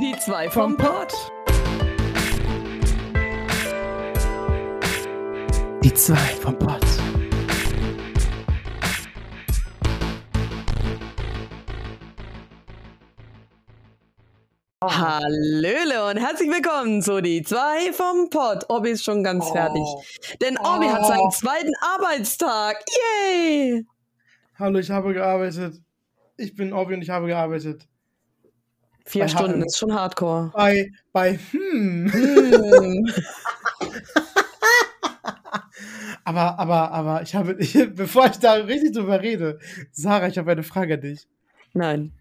Die zwei vom Pott. Die zwei vom Pott. Hallöle und herzlich willkommen zu die zwei vom Pott. Obi ist schon ganz Oh. fertig. Denn Obi hat seinen zweiten Arbeitstag. Yay! Hallo, ich habe gearbeitet. Ich bin Obi und ich habe gearbeitet. Vier Bei Stunden ist schon hardcore. Bei, bei, hm. Hm. Aber, aber, aber, ich habe, ich, bevor ich da richtig drüber rede, Sarah, ich habe eine Frage an dich. Nein,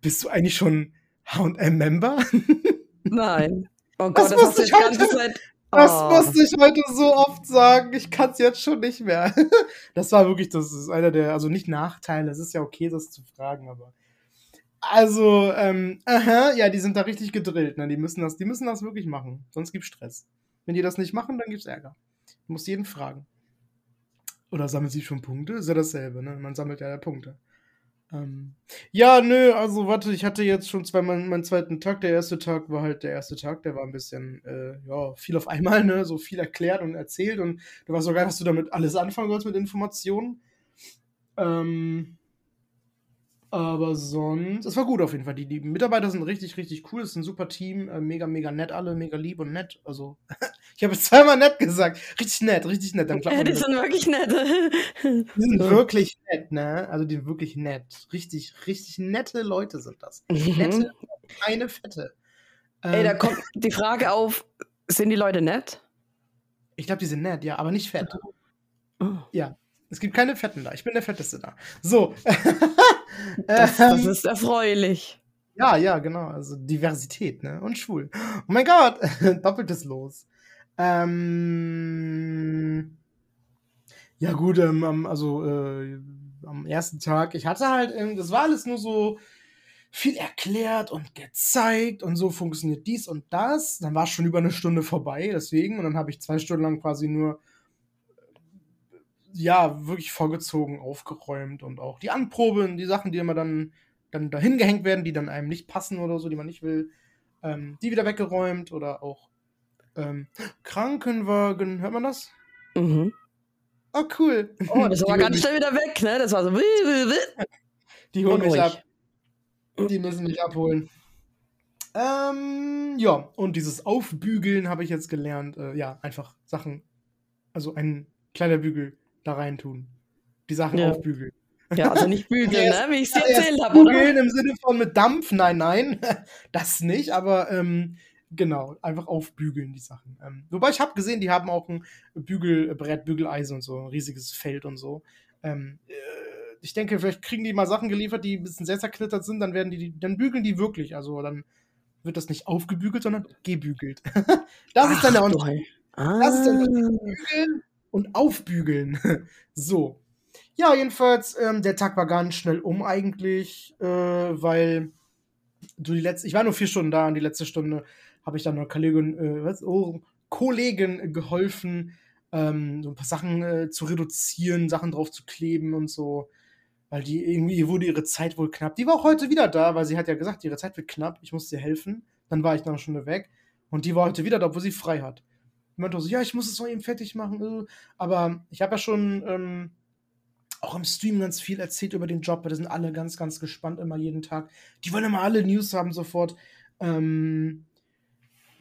Bist du eigentlich schon H&M-Member? nein. Oh Das Gott, das hast wusste du ich jetzt ganze. Zeit. Das Oh. musste ich heute so oft sagen. Ich kann es jetzt schon nicht mehr. Das war wirklich, das ist einer der, also nicht Nachteile. Es ist ja okay, das zu fragen, aber. Also, ähm, aha, ja, die sind da richtig gedrillt. Ne? Die, müssen das, die müssen das wirklich machen. Sonst gibt's Stress. Wenn die das nicht machen, dann gibt's Ärger. Du musst jeden fragen. Oder sammelt sie schon Punkte? Ist ja dasselbe, ne? Man sammelt ja Punkte. Ähm, ja, nö, also warte, ich hatte jetzt schon zweimal meinen zweiten Tag. Der erste Tag war halt der erste Tag, der war ein bisschen, äh, ja, viel auf einmal, ne? So viel erklärt und erzählt und du weißt sogar, was du damit alles anfangen sollst mit Informationen. Ähm, aber sonst, es war gut auf jeden Fall. Die, die Mitarbeiter sind richtig, richtig cool. Es ist ein super Team. Äh, mega, mega nett alle, mega lieb und nett. Also, ich habe es zweimal nett gesagt. Richtig nett, richtig nett. Dann Ja, die sind wirklich nett. Die sind wirklich nett, ne? Also die sind wirklich nett. Richtig, richtig nette Leute sind das. Mhm. Nette, keine Fette. Ey, da Ähm, kommt die Frage auf, sind die Leute nett? ich glaube, die sind nett, ja, aber nicht fett. Oh. Ja. Es gibt keine Fetten da. Ich bin der Fetteste da. So. Das, das Ähm, ist erfreulich. ja, ja, genau. Also Diversität, ne? Und schwul. Oh mein Gott. Doppeltes Los. Ähm. Ja, gut, ähm, also äh, am ersten Tag, ich hatte halt, ähm, das war alles nur so viel erklärt und gezeigt und so funktioniert dies und das. Dann war es schon über eine Stunde vorbei, deswegen. Und dann habe ich zwei Stunden lang quasi nur, ja, wirklich vorgezogen, aufgeräumt und auch die Anproben, die Sachen, die immer dann, dann dahin gehängt werden, die dann einem nicht passen oder so, die man nicht will, ähm, die wieder weggeräumt oder auch ähm, Krankenwagen, hört man das? Mhm. Oh, cool. Oh, das war ganz schnell wieder weg, ne? Das war so. Die holen mich ab. Die müssen mich abholen. Ähm, ja, und dieses Aufbügeln habe ich jetzt gelernt. Äh, ja, einfach Sachen, also ein kleiner Bügel da rein tun. Die Sachen Ja. aufbügeln. Ja, also nicht bügeln, ne? Wie ich es erzählt habe? Bügeln im Sinne von mit Dampf, nein, nein, das nicht, aber ähm, genau, einfach aufbügeln die Sachen. Ähm, wobei ich habe gesehen, die haben auch ein Bügelbrett, Bügeleisen und so, ein riesiges Feld und so. Ähm, äh, ich denke, vielleicht kriegen die mal Sachen geliefert, die ein bisschen sehr zerknittert sind, dann werden die, dann bügeln die wirklich. Also dann wird das nicht aufgebügelt, sondern gebügelt. das ist dann der Ach, Unterschied. Hei- Das ist dann Ah. Bügeln und aufbügeln. so. Ja, jedenfalls, ähm, der Tag war ganz schnell um eigentlich, äh, weil du die letzte, ich war nur vier Stunden da und die letzte Stunde habe ich dann einer Kollegin, äh, was, oh, Kollegin geholfen, ähm, so ein paar Sachen äh, zu reduzieren, Sachen drauf zu kleben und so. Weil die irgendwie, wurde ihre Zeit wohl knapp. Die war auch heute wieder da, weil sie hat ja gesagt, ihre Zeit wird knapp, ich muss dir helfen. Dann war ich nach einer Stunde weg. Und die war heute wieder da, obwohl sie frei hat. Meinte so, ja, ich muss es noch eben fertig machen. äh. Aber ich habe ja schon ähm, auch im Stream ganz viel erzählt über den Job, weil da sind alle ganz, ganz gespannt immer jeden Tag. Die wollen immer alle News haben sofort. Ähm,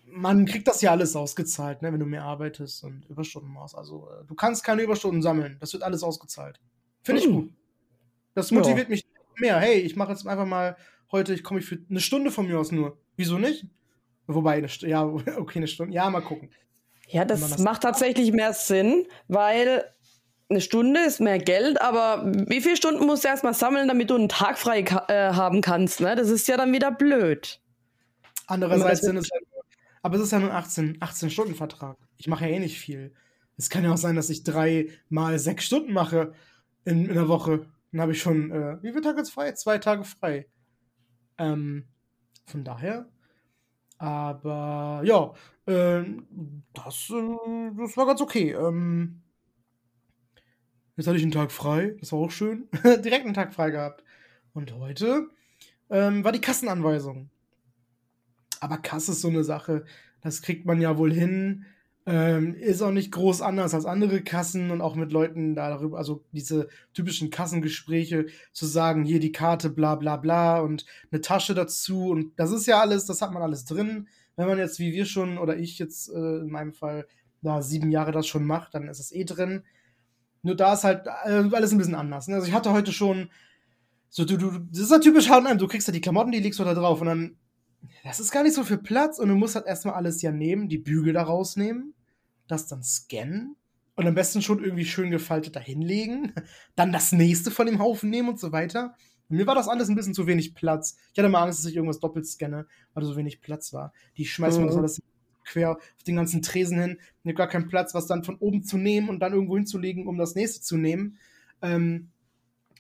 man kriegt das ja alles ausgezahlt, ne, wenn du mehr arbeitest und Überstunden machst. Also äh, du kannst keine Überstunden sammeln. Das wird alles ausgezahlt. Finde ich Hm. gut. Das Ja. motiviert mich mehr. Hey, ich mache jetzt einfach mal heute, ich komme für eine Stunde von mir aus nur. Wieso nicht? Wobei, eine St ja, okay, eine Stunde. Ja, mal gucken. Ja, das, das- macht tatsächlich mehr Sinn, weil eine Stunde ist mehr Geld, aber wie viele Stunden musst du erstmal sammeln, damit du einen Tag frei ka- äh, haben kannst? Ne? Das ist ja dann wieder blöd. Andererseits sind es aber es ist ja nur ein 18, 18 Stunden Vertrag. Ich mache ja eh nicht viel. Es kann ja auch sein, dass ich drei mal sechs Stunden mache in, in der Woche. Dann habe ich schon, äh, wie viele Tage jetzt frei? Zwei Tage frei. Ähm, von daher. Aber ja, ähm, das, äh, das war ganz okay. Ähm, jetzt hatte ich einen Tag frei, das war auch schön. Direkt einen Tag frei gehabt. Und heute ähm, war die Kassenanweisung. Aber Kasse ist so eine Sache, das kriegt man ja wohl hin. Ähm, ist auch nicht groß anders als andere Kassen und auch mit Leuten darüber, also diese typischen Kassengespräche zu sagen, hier die Karte, bla bla bla und eine Tasche dazu und das ist ja alles, das hat man alles drin. Wenn man jetzt, wie wir schon oder ich jetzt äh, in meinem Fall, da sieben Jahre das schon macht, dann ist es eh drin. Nur da ist halt äh, alles ein bisschen anders. Ne? Also ich hatte heute schon so, du, du, das ist ja typisch H&M, du kriegst ja die Klamotten, die legst du da drauf und dann, das ist gar nicht so viel Platz und du musst halt erstmal alles ja nehmen, die Bügel da rausnehmen, das dann scannen und am besten schon irgendwie schön gefaltet da hinlegen, dann das nächste von dem Haufen nehmen und so weiter. Mir war das alles ein bisschen zu wenig Platz. Ich hatte mal Angst, dass ich irgendwas doppelt scanne, weil so wenig Platz war. Die schmeißen mhm. mir das alles quer auf den ganzen Tresen hin. Ich habe gar keinen Platz, was dann von oben zu nehmen und dann irgendwo hinzulegen, um das nächste zu nehmen. Ähm,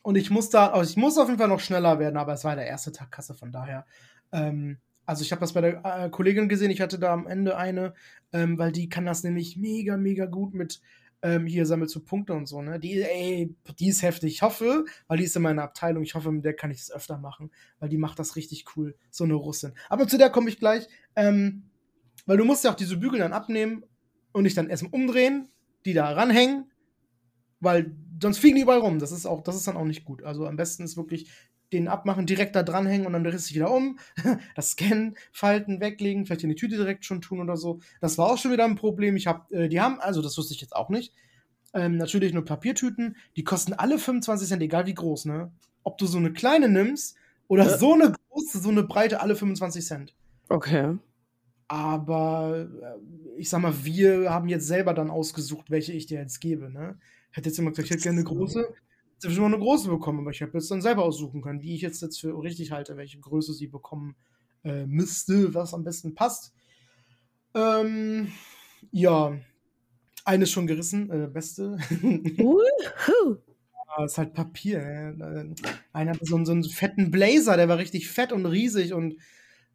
und ich muss da, also ich muss auf jeden Fall noch schneller werden, aber es war der erste Tag Kasse, von daher. Ähm, also ich habe das bei der äh, Kollegin gesehen, ich hatte da am Ende eine, ähm, weil die kann das nämlich mega, mega gut mit ähm, hier sammelt zu Punkte und so, ne? Die, ey, die ist heftig. Ich hoffe, weil die ist in meiner Abteilung, ich hoffe, mit der kann ich das öfter machen, weil die macht das richtig cool. So eine Russin. Aber zu der komme ich gleich. Ähm, weil du musst ja auch diese Bügel dann abnehmen und dich dann erstmal umdrehen, die da ranhängen, weil sonst fliegen die überall rum. Das ist auch, das ist dann auch nicht gut. Also am besten ist wirklich den abmachen, direkt da dranhängen und dann du dich wieder um, das Scannen, Falten, weglegen, vielleicht in die Tüte direkt schon tun oder so. Das war auch schon wieder ein Problem. Ich habe, äh, die haben, also das wusste ich jetzt auch nicht, ähm, natürlich nur Papiertüten, die kosten alle 25 Cent, egal wie groß, ne? Ob du so eine kleine nimmst oder ja. so eine große, so eine breite, alle 25 Cent. Okay. Aber äh, ich sag mal, wir haben jetzt selber dann ausgesucht, welche ich dir jetzt gebe, ne? Hätte jetzt jemand gesagt, ich hätte gerne eine große, immer eine große bekommen, aber ich habe jetzt dann selber aussuchen können, wie ich jetzt, jetzt für richtig halte, welche Größe sie bekommen äh, müsste, was am besten passt. Ähm, ja, eine ist schon gerissen, äh, beste. uh, ist halt Papier. Äh. Einer hatte so, so einen fetten Blazer, der war richtig fett und riesig und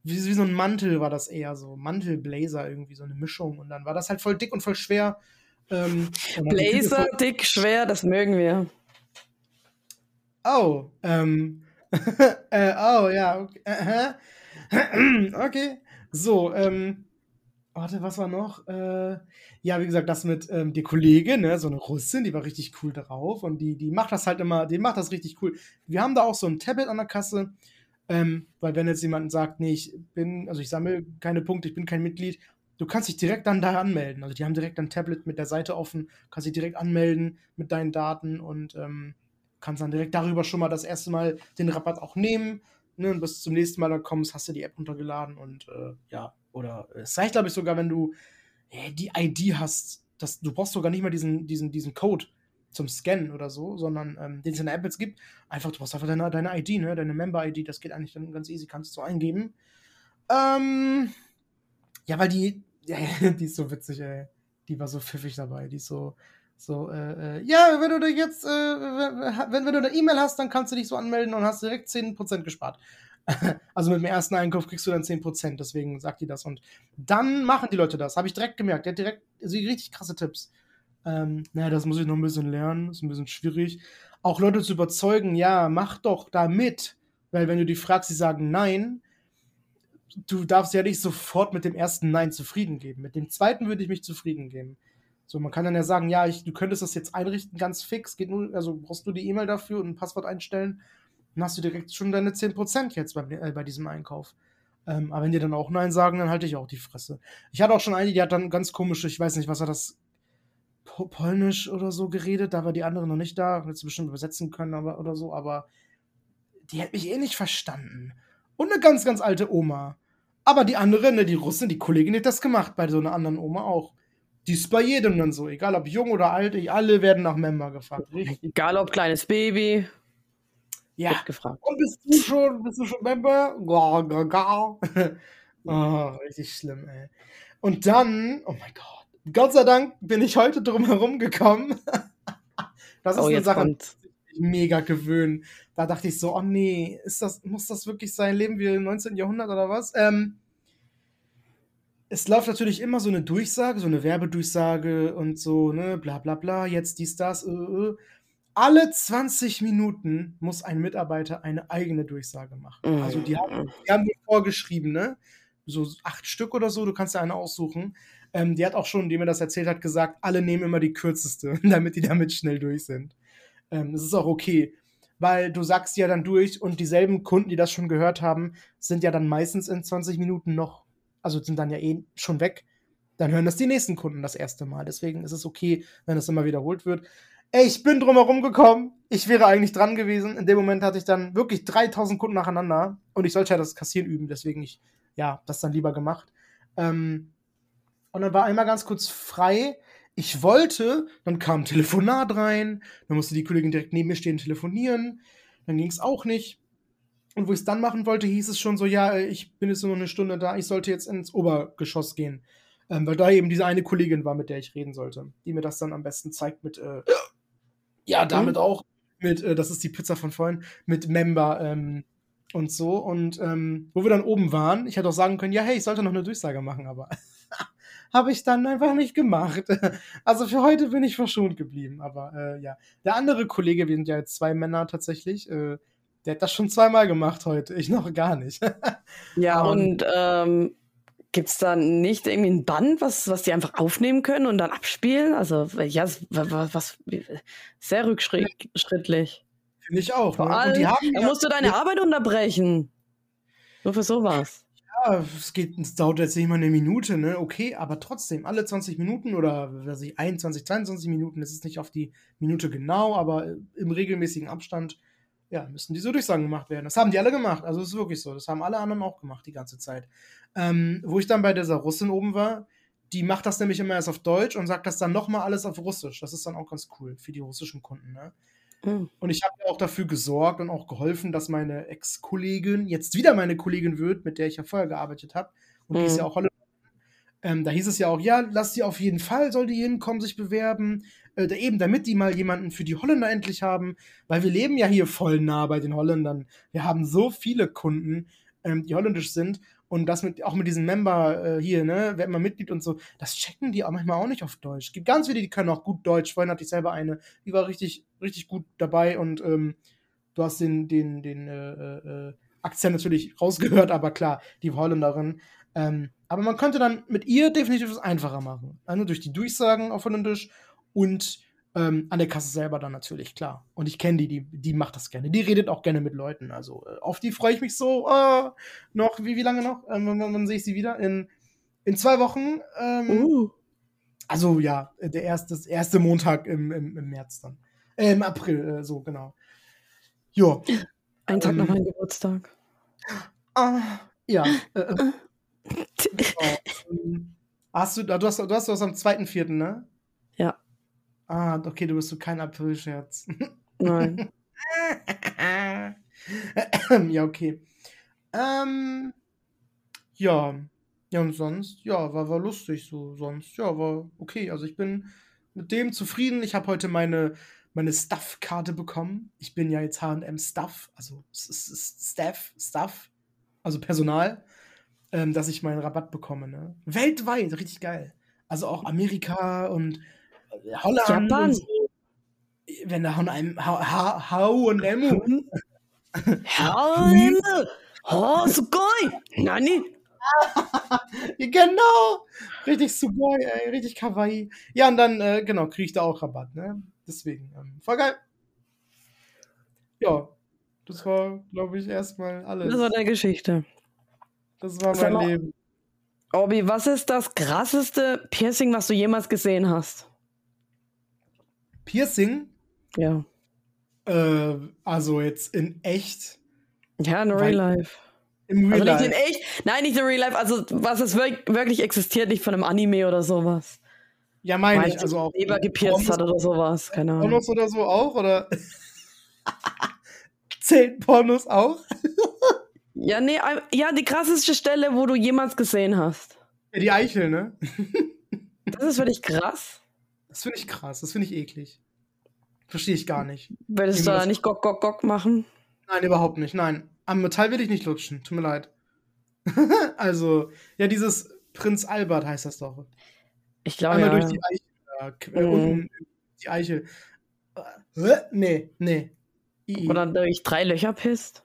wie, wie so ein Mantel war das eher so. Mantelblazer irgendwie, so eine Mischung. Und dann war das halt voll dick und voll schwer. Ähm, Blazer, dick, schwer, das mögen wir. Oh, ähm, äh, oh, ja, okay. okay. So, ähm, warte, was war noch? Äh, ja, wie gesagt, das mit ähm, die Kollegin, ne, so eine Russin, die war richtig cool drauf und die, die macht das halt immer, die macht das richtig cool. Wir haben da auch so ein Tablet an der Kasse, ähm, weil wenn jetzt jemand sagt, nee, ich bin, also ich sammle keine Punkte, ich bin kein Mitglied, du kannst dich direkt dann da anmelden. Also die haben direkt ein Tablet mit der Seite offen, kannst dich direkt anmelden mit deinen Daten und ähm, kannst dann direkt darüber schon mal das erste Mal den Rabatt auch nehmen. Ne, und bis zum nächsten Mal dann kommst, hast du die App runtergeladen und äh, ja, oder es reicht, glaube ich, sogar, wenn du äh, die ID hast, dass du brauchst sogar nicht mal diesen, diesen, diesen Code zum Scannen oder so, sondern ähm, den es in der App jetzt gibt. Einfach, du brauchst einfach deine, deine ID, ne? Deine Member-ID, das geht eigentlich dann ganz easy, kannst du so eingeben. Ähm, ja, weil die, ja, die ist so witzig, ey. Die war so pfiffig dabei, die ist so, so, äh, äh, ja, wenn du jetzt, äh, wenn, wenn du eine E-Mail hast, dann kannst du dich so anmelden und hast direkt 10% gespart. also mit dem ersten Einkauf kriegst du dann 10%, deswegen sagt die das. Und dann machen die Leute das, habe ich direkt gemerkt. Der hat direkt also richtig krasse Tipps. Ähm, naja, das muss ich noch ein bisschen lernen, ist ein bisschen schwierig. Auch Leute zu überzeugen, ja, mach doch da mit. Weil wenn du die fragst, sie sagen nein, du darfst ja nicht sofort mit dem ersten Nein zufrieden geben. Mit dem zweiten würde ich mich zufrieden geben. So, man kann dann ja sagen, ja, ich, du könntest das jetzt einrichten, ganz fix, geht nur, also brauchst du die E-Mail dafür und ein Passwort einstellen, dann hast du direkt schon deine 10% jetzt bei, äh, bei diesem Einkauf. Ähm, aber wenn die dann auch Nein sagen, dann halte ich auch die Fresse. Ich hatte auch schon eine, die hat dann ganz komische, ich weiß nicht, was war das, Polnisch oder so geredet, da war die andere noch nicht da, hätte sie bestimmt übersetzen können aber, oder so, aber die hat mich eh nicht verstanden. Und eine ganz, ganz alte Oma. Aber die andere, ne, die Russin, die Kollegin hat das gemacht, bei so einer anderen Oma auch. Die ist bei jedem dann so, egal ob jung oder alt, alle werden nach Member gefragt. Richtig. Egal ob kleines Baby. Ja. Wird gefragt. Und bist du schon, bist du schon Member? Gar, gar, gar. oh, richtig schlimm, ey. Und dann, oh mein Gott, Gott sei Dank bin ich heute drum herum gekommen. das ist oh, eine Sache, kommt. die mega gewöhnen. Da dachte ich so, oh nee, ist das, muss das wirklich sein? Leben wir im 19. Jahrhundert oder was? Ähm, es läuft natürlich immer so eine Durchsage, so eine Werbedurchsage und so, ne, bla bla bla, jetzt dies, das, äh, äh. Alle 20 Minuten muss ein Mitarbeiter eine eigene Durchsage machen. Mhm. Also die haben, die haben vorgeschrieben, ne? so acht Stück oder so, du kannst dir eine aussuchen. Ähm, die hat auch schon, die mir das erzählt hat, gesagt, alle nehmen immer die kürzeste, damit die damit schnell durch sind. Ähm, das ist auch okay, weil du sagst ja dann durch und dieselben Kunden, die das schon gehört haben, sind ja dann meistens in 20 Minuten noch, also sind dann ja eh schon weg. Dann hören das die nächsten Kunden das erste Mal. Deswegen ist es okay, wenn es immer wiederholt wird. Ey, ich bin drumherum gekommen. Ich wäre eigentlich dran gewesen. In dem Moment hatte ich dann wirklich 3000 Kunden nacheinander und ich sollte ja das Kassieren üben, deswegen ich, ja, das dann lieber gemacht. Ähm, und dann war einmal ganz kurz frei. Ich wollte, dann kam ein Telefonat rein, dann musste die Kollegin direkt neben mir stehen telefonieren. Dann ging es auch nicht. Und wo ich es dann machen wollte, hieß es schon so, ja, ich bin jetzt nur eine Stunde da, ich sollte jetzt ins Obergeschoss gehen. Ähm, weil da eben diese eine Kollegin war, mit der ich reden sollte, die mir das dann am besten zeigt mit äh, ja, damit auch. Mit, äh, das ist die Pizza von vorhin, mit Member ähm, und so. Und ähm, wo wir dann oben waren, ich hätte auch sagen können, ja, hey, ich sollte noch eine Durchsage machen, aber habe ich dann einfach nicht gemacht. also für heute bin ich verschont geblieben. Aber äh, ja, der andere Kollege, wir sind ja jetzt zwei Männer tatsächlich, äh, der hat das schon zweimal gemacht heute. Ich noch gar nicht. ja, und ähm, Gibt es da nicht irgendwie ein Band, was, was die einfach aufnehmen können und dann abspielen? Also, ja, was, was sehr rückschrittlich. Finde ich auch. Vor ne? allem, da ja, musst du deine ja, Arbeit unterbrechen. Nur für sowas. Ja, es geht, es dauert jetzt nicht mal eine Minute, ne? Okay, aber trotzdem, alle 20 Minuten oder was ich, 21, 22 Minuten, das ist nicht auf die Minute genau, aber im regelmäßigen Abstand ja, müssen diese Durchsagen gemacht werden. Das haben die alle gemacht. Also es ist wirklich so. Das haben alle anderen auch gemacht die ganze Zeit. Ähm, wo ich dann bei dieser Russin oben war, die macht das nämlich immer erst auf Deutsch und sagt das dann nochmal alles auf Russisch. Das ist dann auch ganz cool für die russischen Kunden. Ne? Mhm. Und ich habe ja auch dafür gesorgt und auch geholfen, dass meine Ex-Kollegin jetzt wieder meine Kollegin wird, mit der ich ja vorher gearbeitet habe. Und mhm. die ist ja hm. auch Holländerin. Ähm, da hieß es ja auch, ja, lass die auf jeden Fall, soll die hinkommen, sich bewerben. Äh, eben, damit die mal jemanden für die Holländer endlich haben. Weil wir leben ja hier voll nah bei den Holländern. Wir haben so viele Kunden, ähm, die holländisch sind. Und das mit, auch mit diesem Member äh, hier, ne, wer immer Mitglied und so, das checken die auch manchmal auch nicht auf Deutsch. Gibt ganz viele, die können auch gut Deutsch. Vorhin hatte ich selber eine, die war richtig, richtig gut dabei und ähm, du hast den, den, den äh, äh, Akzent natürlich rausgehört, aber klar, die Holländerin. Ähm, aber man könnte dann mit ihr definitiv es einfacher machen. Also durch die Durchsagen auf Holländisch und ähm, an der Kasse selber dann natürlich, klar. Und ich kenne die, die, die macht das gerne. Die redet auch gerne mit Leuten. Also äh, auf die freue ich mich so. Äh, noch, wie, wie lange noch? Ähm, wann, wann sehe ich sie wieder? In, in zwei Wochen. Ähm, uh. Also ja, der erste, das erste Montag im, im, im März dann. Äh, Im April, äh, so, genau. Jo. Ein Tag ähm, nach meinem Geburtstag. Ah, ja. Äh, äh. genau. Ähm, hast du, du hast, du hast was am 2.4., ne? Ja. Ah, okay, du bist so kein Aprilscherz. Nein. ja, okay. Ähm, ja. Ja, und sonst, ja, war, war lustig so. Sonst, ja, war okay. Also ich bin mit dem zufrieden. Ich habe heute meine, meine Stuff-Karte bekommen. Ich bin ja jetzt HM Stuff, also Staff, Stuff, also Personal, ähm, dass ich meinen Rabatt bekomme. Ne? Weltweit, richtig geil. Also auch Amerika und Holland Japan. Und so. Wenn da H&M H&M? H&M Oh, sugoi. Nani? Genau. Richtig sugoi ey, richtig kawaii. Ja und dann äh, genau kriege ich da auch Rabatt ne? Deswegen ähm, voll geil. Ja das war glaube ich erstmal alles. Das war der Geschichte. Das war mein Leben. Obi was ist das krasseste Piercing was du jemals gesehen hast Piercing? Ja. Äh, also jetzt in echt. Ja, in Real Life. Im Real also Life. nicht in echt. Nein, nicht in Real Life. Also was es wirklich existiert, nicht von einem Anime oder sowas. Ja, meine ich. Also auch. Leber gepierst hat oder sowas. Keine Ahnung. Pornos oder so auch? Oder? Zehn Pornos auch? ja, nee, ja, die krasseste Stelle, wo du jemals gesehen hast. Ja, die Eichel, ne? das ist wirklich krass. Das finde ich krass, das finde ich eklig. Verstehe ich gar nicht. Würdest du da nicht Gock, Gock, Gock machen? Nein, überhaupt nicht. Nein. Am Metall will ich nicht lutschen. Tut mir leid. also, ja, dieses Prinz Albert heißt das doch. Ich glaube, Einmal ja. durch die Eichel. Äh, mm. unten die Eichel. Äh, nee, nee. I Oder durch drei Löcher pisst.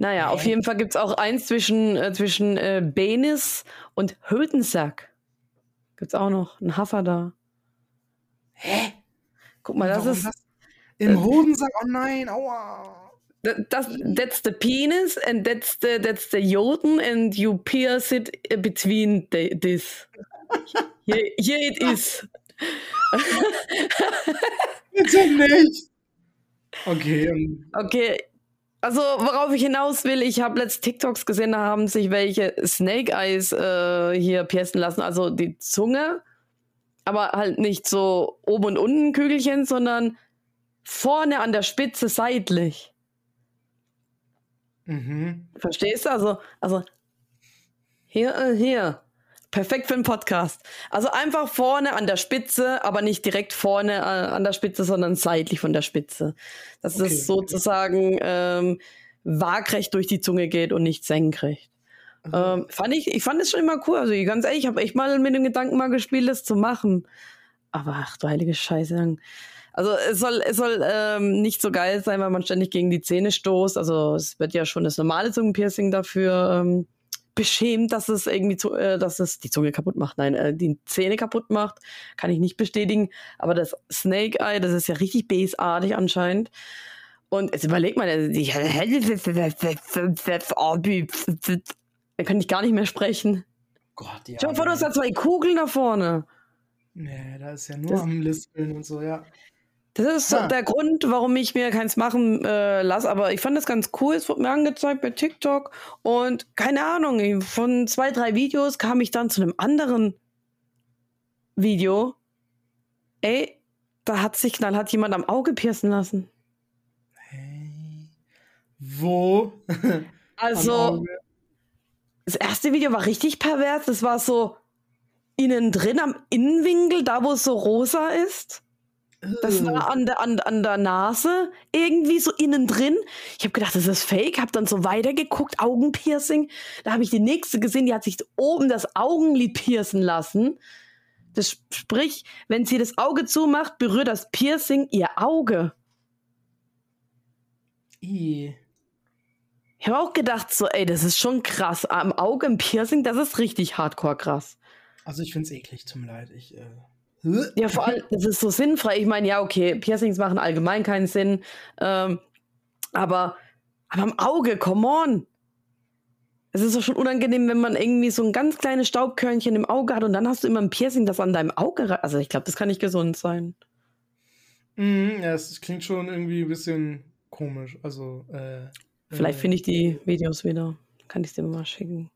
Naja, auf jeden Fall gibt es auch eins zwischen, äh, zwischen äh, Benis und Hültensack. Gibt es auch noch einen Hafer da. Hä? Guck mal, das Warum ist. das? Im Hodensack, oh nein, aua. Das, that's the penis and that's the, that's the Joden and you pierce it between the, this. Here, here it is. Bitte nicht. Okay, ähm, Okay, also worauf ich hinaus will, ich habe letzt TikToks gesehen, da haben sich welche Snake Eyes äh, hier piercen lassen, also die Zunge, aber halt nicht so oben und unten Kügelchen, sondern vorne an der Spitze seitlich. mhm. Verstehst du? Also, also hier, äh, hier. Perfekt für einen Podcast. Also einfach vorne an der Spitze, aber nicht direkt vorne äh, an der Spitze, sondern seitlich von der Spitze. Dass Okay, es sozusagen ähm, waagrecht durch die Zunge geht und nicht senkrecht. Ähm, fand ich, ich fand es schon immer cool. Also ganz ehrlich, ich habe echt mal mit dem Gedanken mal gespielt, das zu machen. Aber ach du heilige Scheiße. Also es soll, es soll ähm, nicht so geil sein, weil man ständig gegen die Zähne stoßt. Also es wird ja schon das normale Zungenpiercing dafür ähm, beschämt, dass es irgendwie zu, äh, dass es die Zunge kaputt macht. Nein, äh, die Zähne kaputt macht, kann ich nicht bestätigen. Aber das Snake Eye, das ist ja richtig bassartig anscheinend. Und jetzt überleg mal, die- dann kann ich gar nicht mehr sprechen. Gott, ja. Dir vor, du hast da zwei Kugeln da vorne. Nee, da ist ja nur Das- am Lispeln und so, ja. Das ist Ha. der Grund, warum ich mir keins machen äh, lasse. Aber ich fand das ganz cool. Es wurde mir angezeigt bei TikTok. Und keine Ahnung, von zwei, drei Videos kam ich dann zu einem anderen Video. Ey, da hat sich knallhart jemand am Auge piercen lassen. Hey. Wo? Also, das erste Video war richtig pervers. Das war so innen drin am Innenwinkel, da wo es so rosa ist. Das war an der, an, an der Nase, irgendwie so innen drin. Ich habe gedacht, das ist fake, habe dann so weitergeguckt, Augenpiercing. Da habe ich die nächste gesehen, die hat sich oben das Augenlid piercen lassen. Das sp- sprich, wenn sie das Auge zumacht, berührt das Piercing ihr Auge. I. Ich habe auch gedacht, so, ey, das ist schon krass. Am Auge im Piercing, das ist richtig hardcore krass. Also ich find's eklig, tut mir leid. Ich, äh. Ja, vor allem, das ist so sinnfrei. Ich meine, ja, okay, Piercings machen allgemein keinen Sinn. Ähm, aber, aber am Auge, come on. Es ist doch schon unangenehm, wenn man irgendwie so ein ganz kleines Staubkörnchen im Auge hat und dann hast du immer ein Piercing, das an deinem Auge. Also, ich glaube, das kann nicht gesund sein. Mhm, ja, es klingt schon irgendwie ein bisschen komisch. Also, äh. Vielleicht äh, finde ich die Videos wieder. Kann ich dir mal schicken.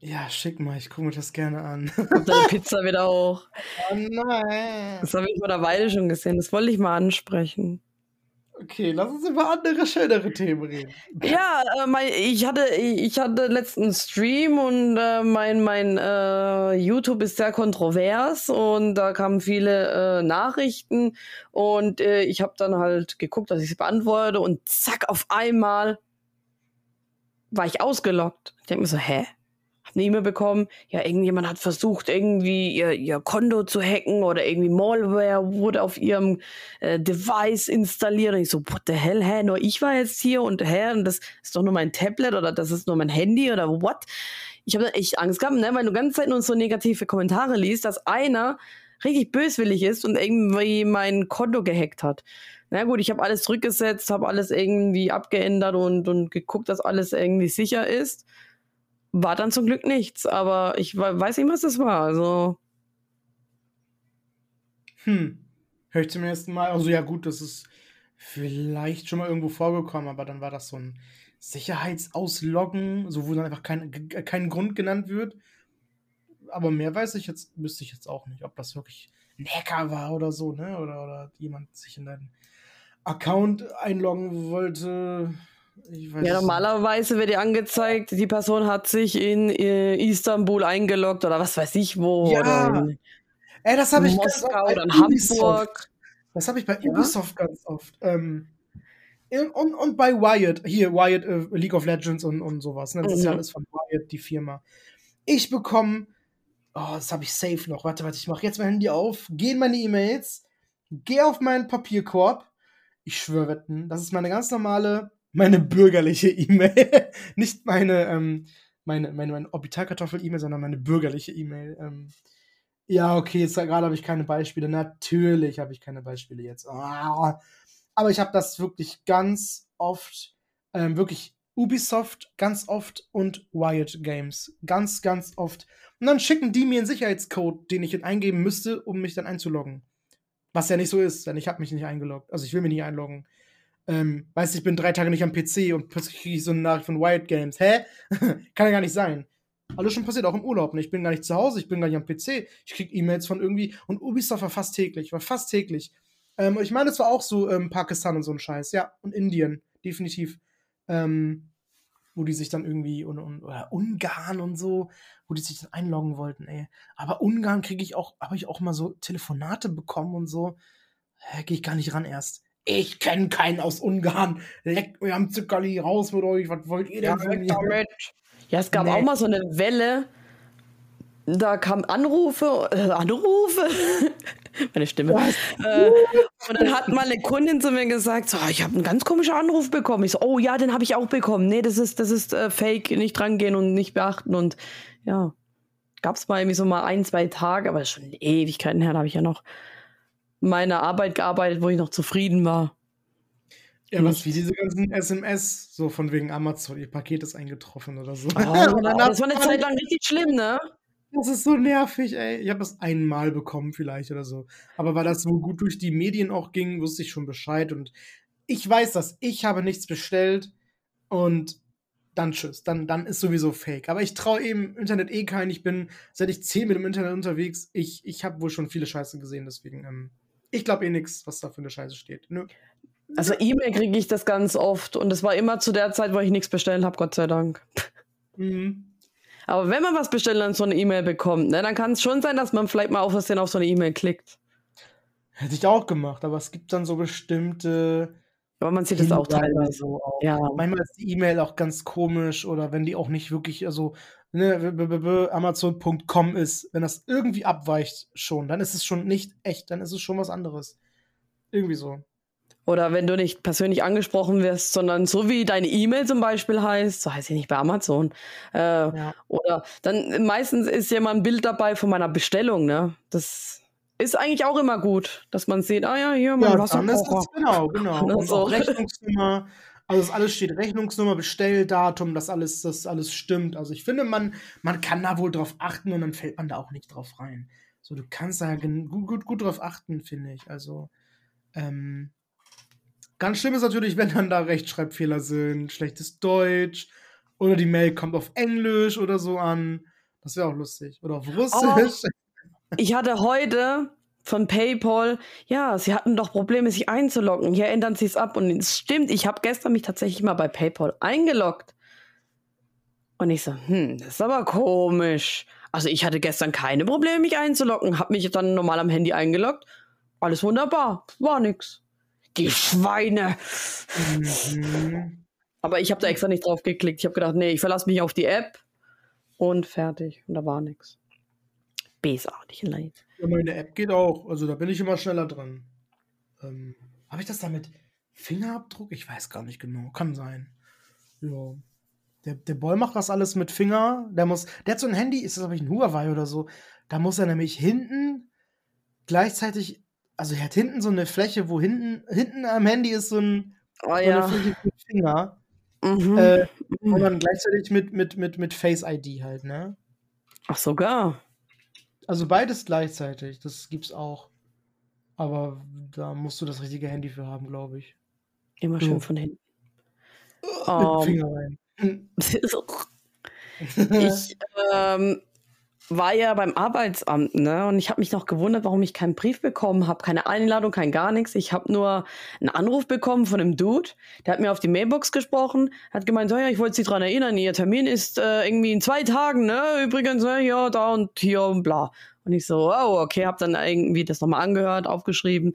Ja, schick mal, ich gucke mir das gerne an. Kommt deine Pizza wieder hoch. oh nein. Das habe ich vor einer Weile schon gesehen. Das wollte ich mal ansprechen. Okay, lass uns über andere, schönere Themen reden. Ja, äh, mein, ich hatte ich hatte letzten Stream und äh, mein mein äh, YouTube ist sehr kontrovers und da kamen viele äh, Nachrichten und äh, ich habe dann halt geguckt, dass ich sie beantworte und zack auf einmal war ich ausgelockt. Ich denke mir so, hä? Hab eine E-Mail bekommen, ja, irgendjemand hat versucht, irgendwie ihr, ihr Konto zu hacken oder irgendwie Malware wurde auf ihrem äh, Device installiert. Und ich so, what the hell, hä? Nur ich war jetzt hier und hä? Und das ist doch nur mein Tablet oder das ist nur mein Handy oder what? Ich habe echt Angst gehabt, ne? weil du ganze Zeit nur so negative Kommentare liest, dass einer richtig böswillig ist und irgendwie mein Konto gehackt hat. Na gut, ich habe alles zurückgesetzt, habe alles irgendwie abgeändert und, und geguckt, dass alles irgendwie sicher ist. War dann zum Glück nichts, aber ich we- weiß nicht, was das war. Also, Hm. Hör ich zum ersten Mal. Also ja gut, das ist vielleicht schon mal irgendwo vorgekommen, aber dann war das so ein Sicherheitsausloggen, so wo dann einfach kein, kein Grund genannt wird. Aber mehr weiß ich jetzt, wüsste ich jetzt auch nicht, ob das wirklich ein Hacker war oder so, ne? Oder, oder jemand sich in deinen Account einloggen wollte. Ja, normalerweise wird dir angezeigt, die Person hat sich in äh, Istanbul eingeloggt oder was weiß ich wo. Ja, oder Ey, das habe ich ganz Moskau oft oder in bei Ubisoft. Hamburg. Das habe ich bei Ja? Ubisoft ganz oft. Ähm, und, und bei Wyatt, hier Wyatt, äh, League of Legends und, und sowas. Ne? Das ist ja Mhm. alles von Wyatt, die Firma. Ich bekomme, oh, das habe ich safe noch. Warte, warte, ich mache jetzt mein Handy auf, gehe in meine E-Mails, gehe auf meinen Papierkorb. Ich schwöre, wetten, das ist meine ganz normale meine bürgerliche E-Mail. Nicht meine, ähm, meine, meine, meine Orbitalkartoffel-E-Mail, sondern meine bürgerliche E-Mail. Ähm, ja, okay, jetzt gerade habe ich keine Beispiele. Natürlich habe ich keine Beispiele jetzt. Ah, aber ich habe das wirklich ganz oft, ähm, wirklich Ubisoft ganz oft und Riot Games ganz, ganz oft. Und dann schicken die mir einen Sicherheitscode, den ich eingeben müsste, um mich dann einzuloggen. Was ja nicht so ist, denn ich habe mich nicht eingeloggt. Also ich will mich nicht einloggen. Ähm, weißt du, ich bin drei Tage nicht am PC und plötzlich kriege ich so eine Nachricht von Riot Games. Hä? Kann ja gar nicht sein. Alles schon passiert, auch im Urlaub. Ne? Ich bin gar nicht zu Hause, ich bin gar nicht am PC. Ich krieg E-Mails von irgendwie. Und Ubisoft war fast täglich, war fast täglich. Ähm, ich meine, es war auch so ähm, Pakistan und so ein Scheiß, ja. Und Indien, definitiv. Ähm, wo die sich dann irgendwie, und, und, oder Ungarn und so, wo die sich dann einloggen wollten, ey. Aber Ungarn kriege ich auch, habe ich auch mal so Telefonate bekommen und so. Gehe ich gar nicht ran erst. Ich kenne keinen aus Ungarn. Leckt mir am Zuckerli raus mit euch. Was wollt ihr denn ja, von mir? Ja, es gab nee. auch mal so eine Welle. Da kamen Anrufe, äh, Anrufe, meine Stimme. Äh, und dann hat mal eine Kundin zu mir gesagt, so, ich habe einen ganz komischen Anruf bekommen. Ich so, oh ja, den habe ich auch bekommen. Nee, das ist, das ist äh, Fake, nicht drangehen und nicht beachten. Und ja, gab es mal irgendwie so mal ein, zwei Tage, aber schon Ewigkeiten her, da habe ich ja noch meine Arbeit gearbeitet, wo ich noch zufrieden war. Ja, was wie diese ganzen SMS, so von wegen Amazon, ihr Paket ist eingetroffen oder so. Oh, das war eine Zeit lang richtig schlimm, ne? Das ist so nervig, ey. Ich habe das einmal bekommen vielleicht oder so. Aber weil das so gut durch die Medien auch ging, wusste ich schon Bescheid. Und ich weiß das. Ich habe nichts bestellt und dann tschüss. Dann, dann ist sowieso fake. Aber ich traue eben Internet eh keinen. Ich bin seit ich zehn mit dem Internet unterwegs. Ich, ich habe wohl schon viele Scheiße gesehen. Deswegen, ähm, ich glaube eh nichts, was da für eine Scheiße steht. Nö. Also E-Mail kriege ich das ganz oft und es war immer zu der Zeit, wo ich nichts bestellen habe, Gott sei Dank. Mhm. Aber wenn man was bestellt und so eine E-Mail bekommt, ne, dann kann es schon sein, dass man vielleicht mal auf auf so eine E-Mail klickt. Hätte ich auch gemacht, aber es gibt dann so bestimmte. Aber man sieht es auch teilweise. So auch. Ja. Manchmal ist die E-Mail auch ganz komisch oder wenn die auch nicht wirklich, also ne, Amazon.com ist, wenn das irgendwie abweicht schon, dann ist es schon nicht echt, dann ist es schon was anderes. Irgendwie so. Oder wenn du nicht persönlich angesprochen wirst, sondern so wie deine E-Mail zum Beispiel heißt, so heißt sie nicht bei Amazon. Äh, ja. Oder dann meistens ist ja mal ein Bild dabei von meiner Bestellung, ne? Das ist eigentlich auch immer gut, dass man sieht, ah ja, hier, mein ja, Wasserkocher. Genau, genau. Und so. Rechnungsnummer, also das alles steht Rechnungsnummer, Bestelldatum, das alles, das alles stimmt. Also ich finde, man, man kann da wohl drauf achten und dann fällt man da auch nicht drauf rein. So, du kannst da gut, gut, gut drauf achten, finde ich. Also, ähm, Ganz schlimm ist natürlich, wenn dann da Rechtschreibfehler sind, schlechtes Deutsch oder die Mail kommt auf Englisch oder so an. Das wäre auch lustig. Oder auf Russisch. Oh, ich hatte heute von PayPal, ja, sie hatten doch Probleme, sich einzuloggen. Hier ändern sie es ab. Und es stimmt, ich habe gestern mich tatsächlich mal bei PayPal eingeloggt. Und ich so, hm, das ist aber komisch. Also ich hatte gestern keine Probleme, mich einzuloggen, habe mich dann normal am Handy eingeloggt. Alles wunderbar, war nix. Die Schweine. Mhm. Aber ich habe da extra nicht drauf geklickt. Ich habe gedacht, nee, ich verlasse mich auf die App und fertig. Und da war nichts. Besartig leid. Ja, meine App geht auch. Also da bin ich immer schneller dran. Ähm, habe ich das da mit Fingerabdruck? Ich weiß gar nicht genau. Kann sein. Ja. Der, der Boy macht das alles mit Finger. Der muss, der hat so ein Handy, ist das glaube ich ein Huawei oder so. Da muss er nämlich hinten gleichzeitig also er hat hinten so eine Fläche, wo hinten, hinten am Handy ist so, ein, oh, so ja. eine Fläche für Finger. Mhm. Äh, und dann gleichzeitig mit, mit, mit, mit Face ID halt, ne? Ach, sogar. Also beides gleichzeitig, das gibt's auch. Aber da musst du das richtige Handy für haben, glaube ich. Immer schön von hinten. Mit um, Finger rein. ich ähm, war ja beim Arbeitsamt, ne? Und ich habe mich noch gewundert, warum ich keinen Brief bekommen habe, keine Einladung, kein gar nichts. Ich habe nur einen Anruf bekommen von einem Dude, der hat mir auf die Mailbox gesprochen, hat gemeint, oh ja, ich wollte Sie dran erinnern, Ihr Termin ist äh, irgendwie in zwei Tagen, ne? Übrigens, ne? ja, da und hier und bla. Und ich so, oh, okay, habe dann irgendwie das nochmal angehört, aufgeschrieben.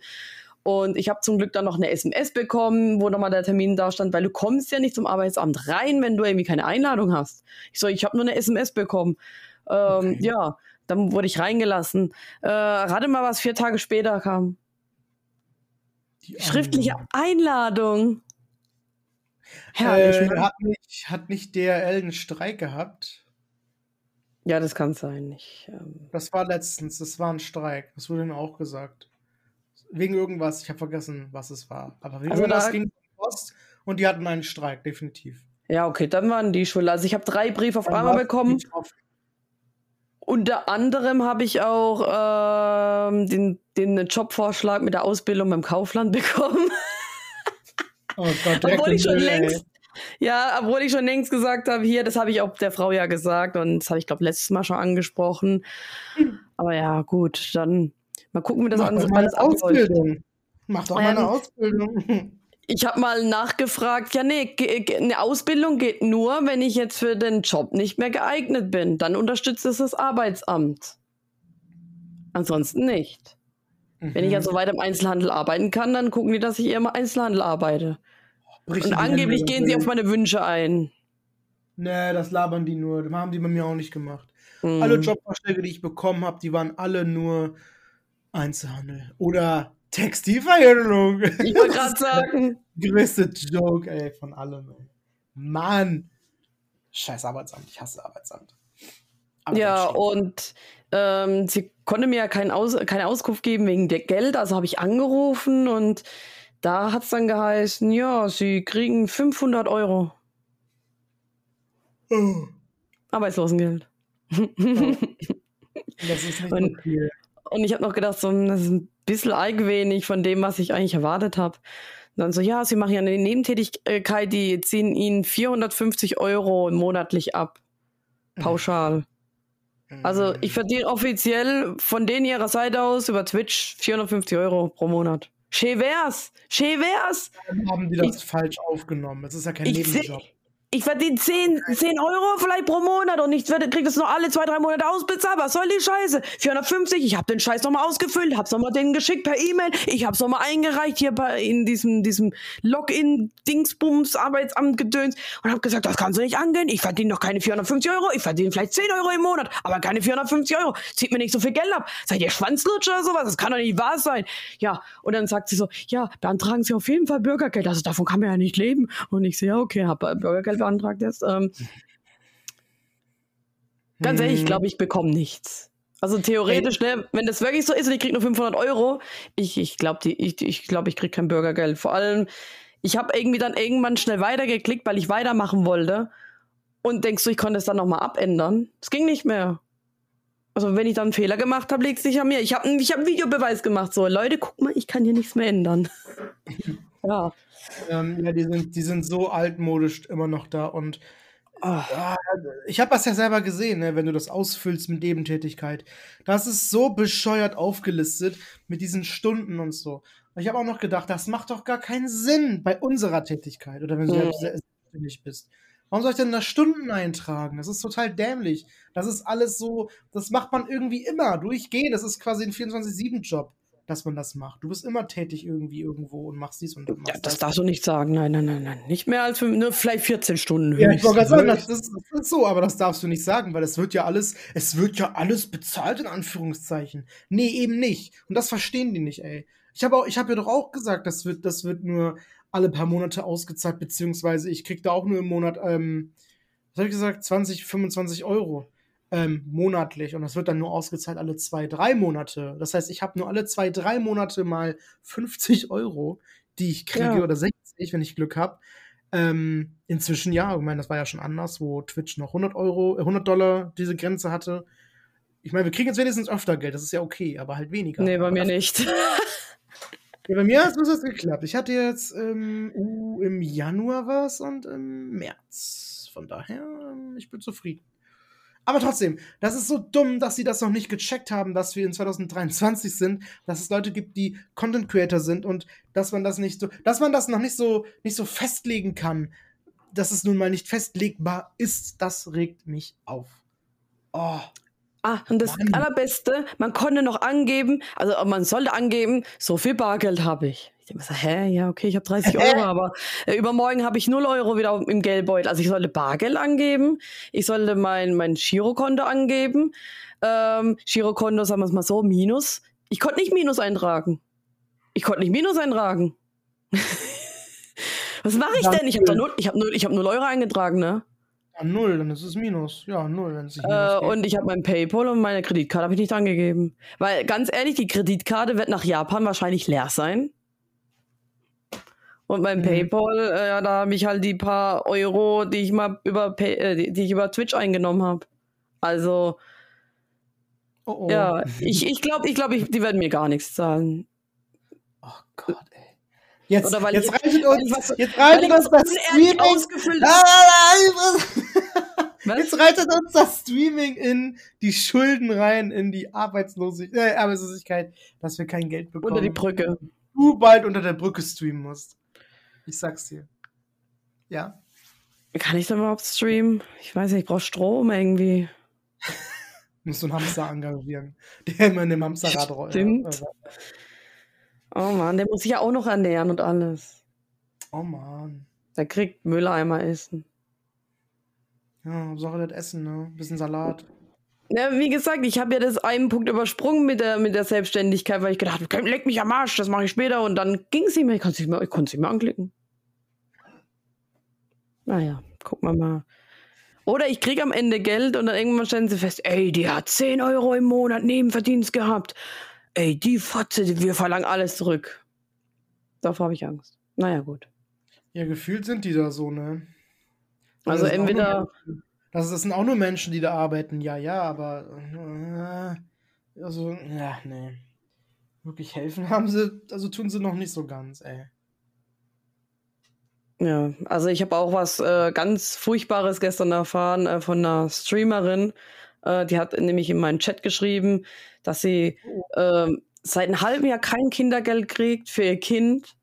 Und ich habe zum Glück dann noch eine SMS bekommen, wo nochmal der Termin da stand, weil du kommst ja nicht zum Arbeitsamt rein, wenn du irgendwie keine Einladung hast. Ich so, ich habe nur eine SMS bekommen. Ähm, okay. Ja, dann wurde ich reingelassen. Äh, rate mal, was vier Tage später kam. Die Schriftliche Einladung. Herrlich, Äh, hat, nicht, hat nicht DRL einen Streik gehabt? Ja, das kann sein. Ich, ähm, Das war letztens, das war ein Streik. Das wurde ihnen auch gesagt. Wegen irgendwas, ich habe vergessen, was es war. Aber wegen Also irgendwas ging Post und die hatten einen Streik, definitiv. ja, okay, dann waren die schuld. Also ich habe drei Briefe auf einmal bekommen. auf- Unter anderem habe ich auch ähm, den, den Jobvorschlag mit der Ausbildung beim Kaufland bekommen. Oh Gott, obwohl ich schon Müll, ey. längst, ja, obwohl ich schon längst gesagt habe, hier, das habe ich auch der Frau ja gesagt und das habe ich, glaube letztes Mal schon angesprochen. Aber ja, gut, dann mal gucken, wie das Mach alles doch mal eine abläuft. Ausbildung. Mach doch mal eine Ähm, Ausbildung. Ich habe mal nachgefragt, ja, nee, eine Ausbildung geht nur, wenn ich jetzt für den Job nicht mehr geeignet bin. Dann unterstützt es das Arbeitsamt. Ansonsten nicht. Wenn ich Mhm. also weiter im Einzelhandel arbeiten kann, dann gucken die, dass ich eher im Einzelhandel arbeite. Bricht Und angeblich Hände gehen sie auf meine Wünsche ein. Nee, das labern die nur. Das haben die bei mir auch nicht gemacht. Hm. Alle Jobvorschläge, die ich bekommen habe, die waren alle nur Einzelhandel oder Textilverhüllung. Ich wollte gerade sagen, größte Joke, ey, von allem, ey. Mann. Scheiß Arbeitsamt, ich hasse Arbeitsamt. Aber ja, und ähm, sie konnte mir ja kein Aus keine Auskunft geben wegen der Geld, also habe ich angerufen und da hat es dann geheißen, ja, sie kriegen 500 Euro Oh, Arbeitslosengeld. das ist nicht Und- so viel. Und ich habe noch gedacht, so, das ist ein bisschen argwenig von dem, was ich eigentlich erwartet habe. Und dann so, ja, sie machen ja eine Nebentätigkeit, die ziehen ihnen 450 Euro monatlich ab. Pauschal. Also ich verdiene offiziell von denen ihrer Seite aus über Twitch 450 Euro pro Monat. Schee wär's. Schee wär's. Dann haben die das falsch aufgenommen. Das ist ja kein Ich seh- Nebenjob. Ich verdiene 10, 10 Euro vielleicht pro Monat und ich werde- krieg das nur alle zwei, drei Monate ausbezahlt. Was soll die Scheiße? 450, ich habe den Scheiß nochmal ausgefüllt, hab's nochmal denen geschickt per E-Mail, ich hab's nochmal eingereicht hier bei, in diesem, diesem Login-Dingsbums, Arbeitsamt gedöns und hab gesagt, das kannst du nicht angehen, ich verdiene noch keine 450 Euro, ich verdiene vielleicht 10 Euro im Monat, aber keine 450 Euro. Zieht mir nicht so viel Geld ab. Seid ihr Schwanzlutscher oder sowas? Das kann doch nicht wahr sein. Ja, und dann sagt sie so, ja, beantragen Sie auf jeden Fall Bürgergeld, also davon kann man ja nicht leben. Und ich so, ja, okay, hab Bürgergeld beantragt jetzt. Ähm, Ganz ehrlich, ich glaube, ich bekomme nichts. Also theoretisch, ne, wenn das wirklich so ist und ich krieg nur 500 Euro, ich, ich glaube, ich, ich, glaub, ich krieg kein Bürgergeld. Vor allem, ich habe irgendwie dann irgendwann schnell weitergeklickt, weil ich weitermachen wollte. Und denkst du, ich konnte es dann nochmal abändern? Es ging nicht mehr. Also wenn ich dann einen Fehler gemacht habe, liegt es nicht an mir. Ich habe ich hab einen Videobeweis gemacht. So, Leute, guck mal, ich kann hier nichts mehr ändern. ja. Ähm, ja, die sind, die sind so altmodisch immer noch da und Ah. Ah, ich habe das ja selber gesehen, ne, wenn du das ausfüllst mit Nebentätigkeit. Das ist so bescheuert aufgelistet mit diesen Stunden und so. Ich habe auch noch gedacht, das macht doch gar keinen Sinn bei unserer Tätigkeit oder wenn du Mhm. selbst selbstständig bist. Warum soll ich denn da Stunden eintragen? Das ist total dämlich. Das ist alles so, das macht man irgendwie immer durchgehend. Das ist quasi ein 24-7-Job, dass man das macht. Du bist immer tätig irgendwie irgendwo und machst dies und machst ja, das darfst du nicht sagen. Nein, nein, nein, nein. Nicht mehr als fünf, nur vielleicht 14 Stunden. Ja, ich wollte gerade sagen, das, höchstens. das, das ist so, aber das darfst du nicht sagen, weil es wird ja alles, es wird ja alles bezahlt in Anführungszeichen. Nee, eben nicht. Und das verstehen die nicht, ey. Ich habe auch, ich habe ja doch auch gesagt, das wird, das wird nur alle paar Monate ausgezahlt, beziehungsweise ich krieg da auch nur im Monat, ähm, was habe ich gesagt, 20, 25 Euro ähm, monatlich und das wird dann nur ausgezahlt alle zwei, drei Monate. Das heißt, ich habe nur alle zwei, drei Monate mal 50 Euro, die ich kriege Ja. oder 60, wenn ich Glück habe. Ähm, inzwischen ja, ich meine, das war ja schon anders, wo Twitch noch 100 Euro, äh, 100 Dollar diese Grenze hatte. Ich meine, wir kriegen jetzt wenigstens öfter Geld, das ist ja okay, aber halt weniger. Nee, bei Aber mir nicht. Ja, bei mir hat es geklappt. Ich hatte jetzt ähm, uh, im Januar was und im März. Von daher, ähm, ich bin zufrieden. Aber trotzdem, das ist so dumm, dass sie das noch nicht gecheckt haben, dass wir in 2023 sind, dass es Leute gibt, die Content Creator sind und dass man das nicht so, dass man das noch nicht so, nicht so festlegen kann, dass es nun mal nicht festlegbar ist, das regt mich auf. Oh, Ah, und das Mann. Allerbeste, man konnte noch angeben, also man sollte angeben, so viel Bargeld habe ich. Ich denke mir so, hä, ja, okay, ich habe 30 Euro, aber äh, übermorgen habe ich 0 Euro wieder im Geldbeutel. Also ich sollte Bargeld angeben, ich sollte mein, mein Girokonto angeben. Ähm, Girokonto, sagen wir es mal so, Minus. Ich konnte nicht Minus eintragen. Ich konnte nicht Minus eintragen. Was mache ich denn? Ich habe null, ich hab null, ich hab null Euro eingetragen, ne? Ja, null, dann ist es Minus. Ja, null, wenn es nicht Äh, geht. und ich habe mein PayPal und meine Kreditkarte habe ich nicht angegeben. Weil ganz ehrlich, die Kreditkarte wird nach Japan wahrscheinlich leer sein. Und mein Mhm. PayPal, äh, ja, da habe ich halt die paar Euro, die ich mal über Pay, äh, die, die ich über Twitch eingenommen habe. Also, oh, oh. ja, ich, ich glaube, ich glaub, ich, die werden mir gar nichts zahlen. Oh Gott, ey. Jetzt, Oder weil jetzt ich- reitet uns, was- jetzt reitet uns so das Streaming. Ah? Jetzt reitet uns das Streaming in die Schulden rein, in die Arbeitslosigkeit, äh, Arbeitslosigkeit, dass wir kein Geld bekommen. unter die Brücke. Du bald unter der Brücke streamen musst. Ich sag's dir. Ja. Kann ich denn überhaupt streamen? Ich weiß nicht, ich brauche Strom irgendwie. Musst du einen Hamster engagieren, der immer in dem Hamsterrad rollt. Stimmt. Oh Mann, der muss sich ja auch noch ernähren und alles. Oh man. Der kriegt Mülleimer essen. Ja, Hauptsache das Essen, ne? Bisschen Salat. Ja, wie gesagt, ich habe ja das einen Punkt übersprungen mit der, mit der Selbstständigkeit, weil ich gedacht habe, leck mich am Arsch, das mache ich später. Und dann ging es nicht mehr. Ich konnte es nicht mehr, ich nicht mehr anklicken. Naja, gucken wir mal. Oder ich kriege am Ende Geld und dann irgendwann stellen sie fest, ey, die hat 10 Euro im Monat Nebenverdienst gehabt. Ey, die Fotze, wir verlangen alles zurück. Davor habe ich Angst. Naja, gut. Ja, gefühlt sind die da so, ne? Also auch entweder- nur. Das, das sind auch nur Menschen, die da arbeiten. Ja, ja, aber. Äh, also, ja, nee. Wirklich helfen haben sie, also tun sie noch nicht so ganz, ey. Ja, also ich habe auch was äh, ganz Furchtbares gestern erfahren äh, von einer Streamerin. Äh, die hat nämlich in meinen Chat geschrieben, dass sie ähm, seit einem halben Jahr kein Kindergeld kriegt für ihr Kind,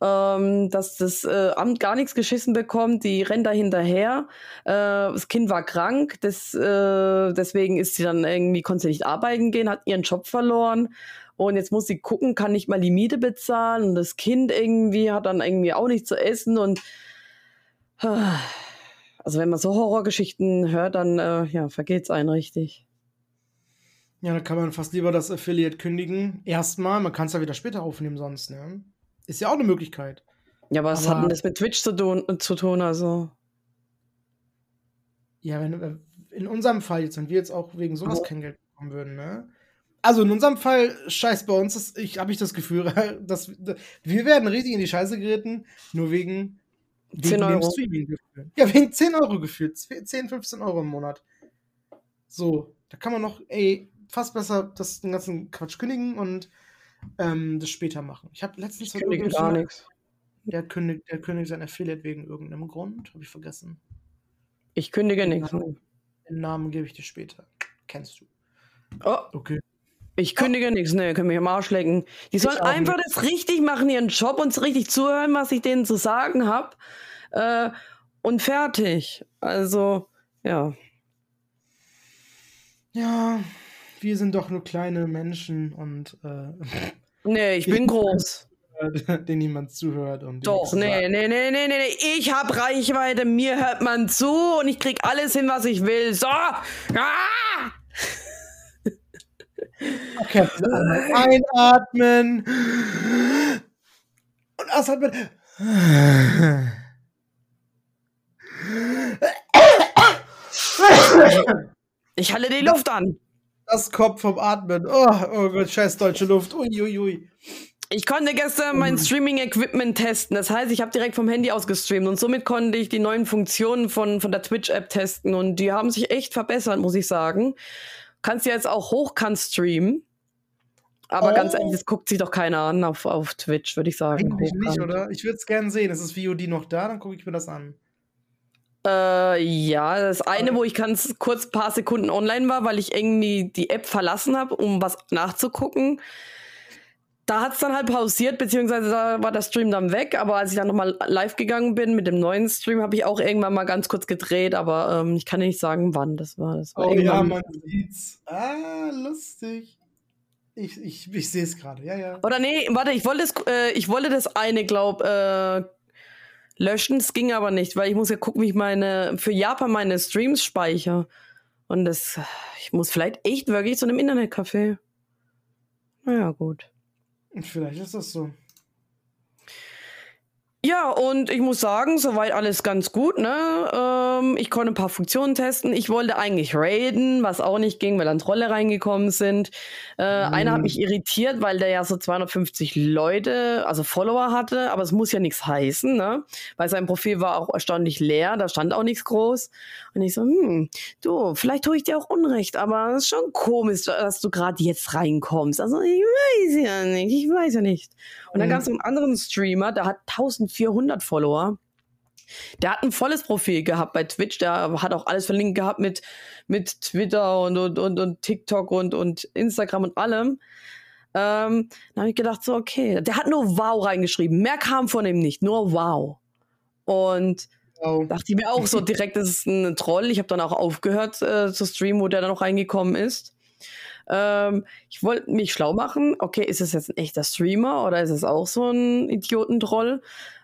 ähm, dass das äh, Amt gar nichts geschissen bekommt, die rennt da hinterher. Äh, das Kind war krank, das, äh, deswegen ist sie dann irgendwie, konnte sie nicht arbeiten gehen, hat ihren Job verloren. Und jetzt muss sie gucken, kann nicht mal die Miete bezahlen und das Kind irgendwie hat dann irgendwie auch nichts zu essen und also wenn man so Horrorgeschichten hört, dann äh, ja, vergeht's einen richtig. Ja, da kann man fast lieber das Affiliate kündigen. Erstmal, man kann es ja wieder später aufnehmen, sonst, ne? Ist ja auch eine Möglichkeit. Ja, aber was Aber- hat denn das mit Twitch zu tun, zu tun also? Ja, wenn äh, in unserem Fall jetzt, wenn wir jetzt auch wegen sowas Aber- kein Geld bekommen würden, ne? Also in unserem Fall, scheiß bei uns, ist, ich habe ich das Gefühl, dass wir werden richtig in die Scheiße geritten, nur wegen, wegen 10 dem Euro. Ja, wegen 10 Euro gefühlt. 10, 15 Euro im Monat. So, da kann man noch, ey, fast besser das, den ganzen Quatsch kündigen und ähm, das später machen. Ich habe letztens Kündigen irgendeinem- gar nichts. Der kündigt, der kündigt sein Affiliate wegen irgendeinem Grund, habe ich vergessen. Ich kündige nichts. Den Namen gebe ich dir später. Kennst du. Oh, Okay. ich kündige nichts. Nee, können mich am Arsch lecken. Die sollen einfach das richtig machen, ihren Job und richtig zuhören, was ich denen zu sagen habe. Äh, und fertig. Also, ja. Ja, wir sind doch nur kleine Menschen und äh, Nee, ich bin groß. denen niemand zuhört. Und Doch, nee, nee, nee, nee, nee, nee. Ich hab Reichweite, mir hört man zu und ich krieg alles hin, was ich will. So! Ah! Okay, einatmen und ausatmen. Ich halte die Luft an. Das Kopf vom Atmen. Oh, oh Gott, scheiß deutsche Luft. Uiuiui. Ui, ui. Ich konnte gestern mein Streaming-Equipment testen. Das heißt, ich habe direkt vom Handy aus gestreamt und somit konnte ich die neuen Funktionen von, von der Twitch-App testen und die haben sich echt verbessert, muss ich sagen. Kannst ja jetzt auch hochkant streamen. Aber Oh. ganz ehrlich, das guckt sich doch keiner an auf, auf Twitch, würde ich sagen. Eigentlich nicht, oder? Ich würde es gerne sehen. Ist das VOD noch da? Dann gucke ich mir das an. Äh, ja, das eine, wo ich ganz kurz paar Sekunden online war, weil ich irgendwie die App verlassen habe, um was nachzugucken. Da hat's dann halt pausiert, beziehungsweise da war der Stream dann weg. Aber als ich dann nochmal live gegangen bin mit dem neuen Stream, habe ich auch irgendwann mal ganz kurz gedreht. Aber ähm, ich kann nicht sagen, wann das war. Das war Oh ja, man sieht's. Ah, lustig. Ich, ich, ich sehe es gerade. Ja, ja. Oder nee, warte, ich wollte das, äh, ich wollte das eine, glaub, äh, löschen. Es ging aber nicht, weil ich muss ja gucken, wie ich meine, für Japan meine Streams speichere. Und das, ich muss vielleicht echt wirklich zu einem Internetcafé. Naja, gut. Vielleicht ist das so. Ja, und ich muss sagen, soweit alles ganz gut, ne? Ähm, ich konnte ein paar Funktionen testen. Ich wollte eigentlich raiden, was auch nicht ging, weil dann Trolle reingekommen sind. Äh, mhm. Einer hat mich irritiert, weil der ja so 250 Leute, also Follower hatte, aber es muss ja nichts heißen, ne? Weil sein Profil war auch erstaunlich leer, da stand auch nichts groß. Und ich so, hm, du, vielleicht tue ich dir auch Unrecht, aber es ist schon komisch, dass du gerade jetzt reinkommst. Also ich weiß ja nicht, ich weiß ja nicht. Und dann mhm. gab es einen anderen Streamer, der hat 1400 Follower. Der hat ein volles Profil gehabt bei Twitch, der hat auch alles verlinkt gehabt mit, mit Twitter und, und, und, und TikTok und, und Instagram und allem. Ähm, dann habe ich gedacht, so, okay, der hat nur Wow reingeschrieben. Mehr kam von ihm nicht, nur Wow. Und oh. dachte ich mir auch so direkt, das ist ein Troll. Ich habe dann auch aufgehört äh, zu streamen, wo der dann noch reingekommen ist. Ähm, ich wollte mich schlau machen. Okay, ist es jetzt ein echter Streamer oder ist es auch so ein Idiotentroll?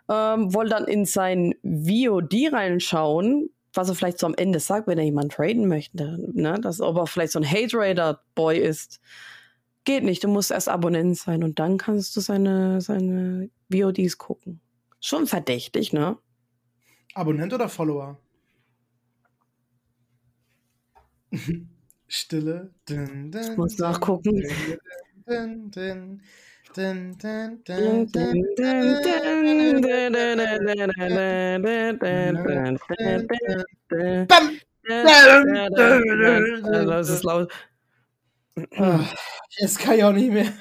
Ähm, wollte dann in sein VOD reinschauen, was er vielleicht so am Ende sagt, wenn er jemanden traden möchte. Ne? Dass, ob er vielleicht so ein Hate-Raider-Boy ist. Geht nicht, du musst erst Abonnent sein und dann kannst du seine, seine VODs gucken. Schon verdächtig, ne? Abonnent oder Follower? Stille. Dun, dun, ich muss nachgucken. Das ist laut. Jetzt kann ich auch nicht mehr.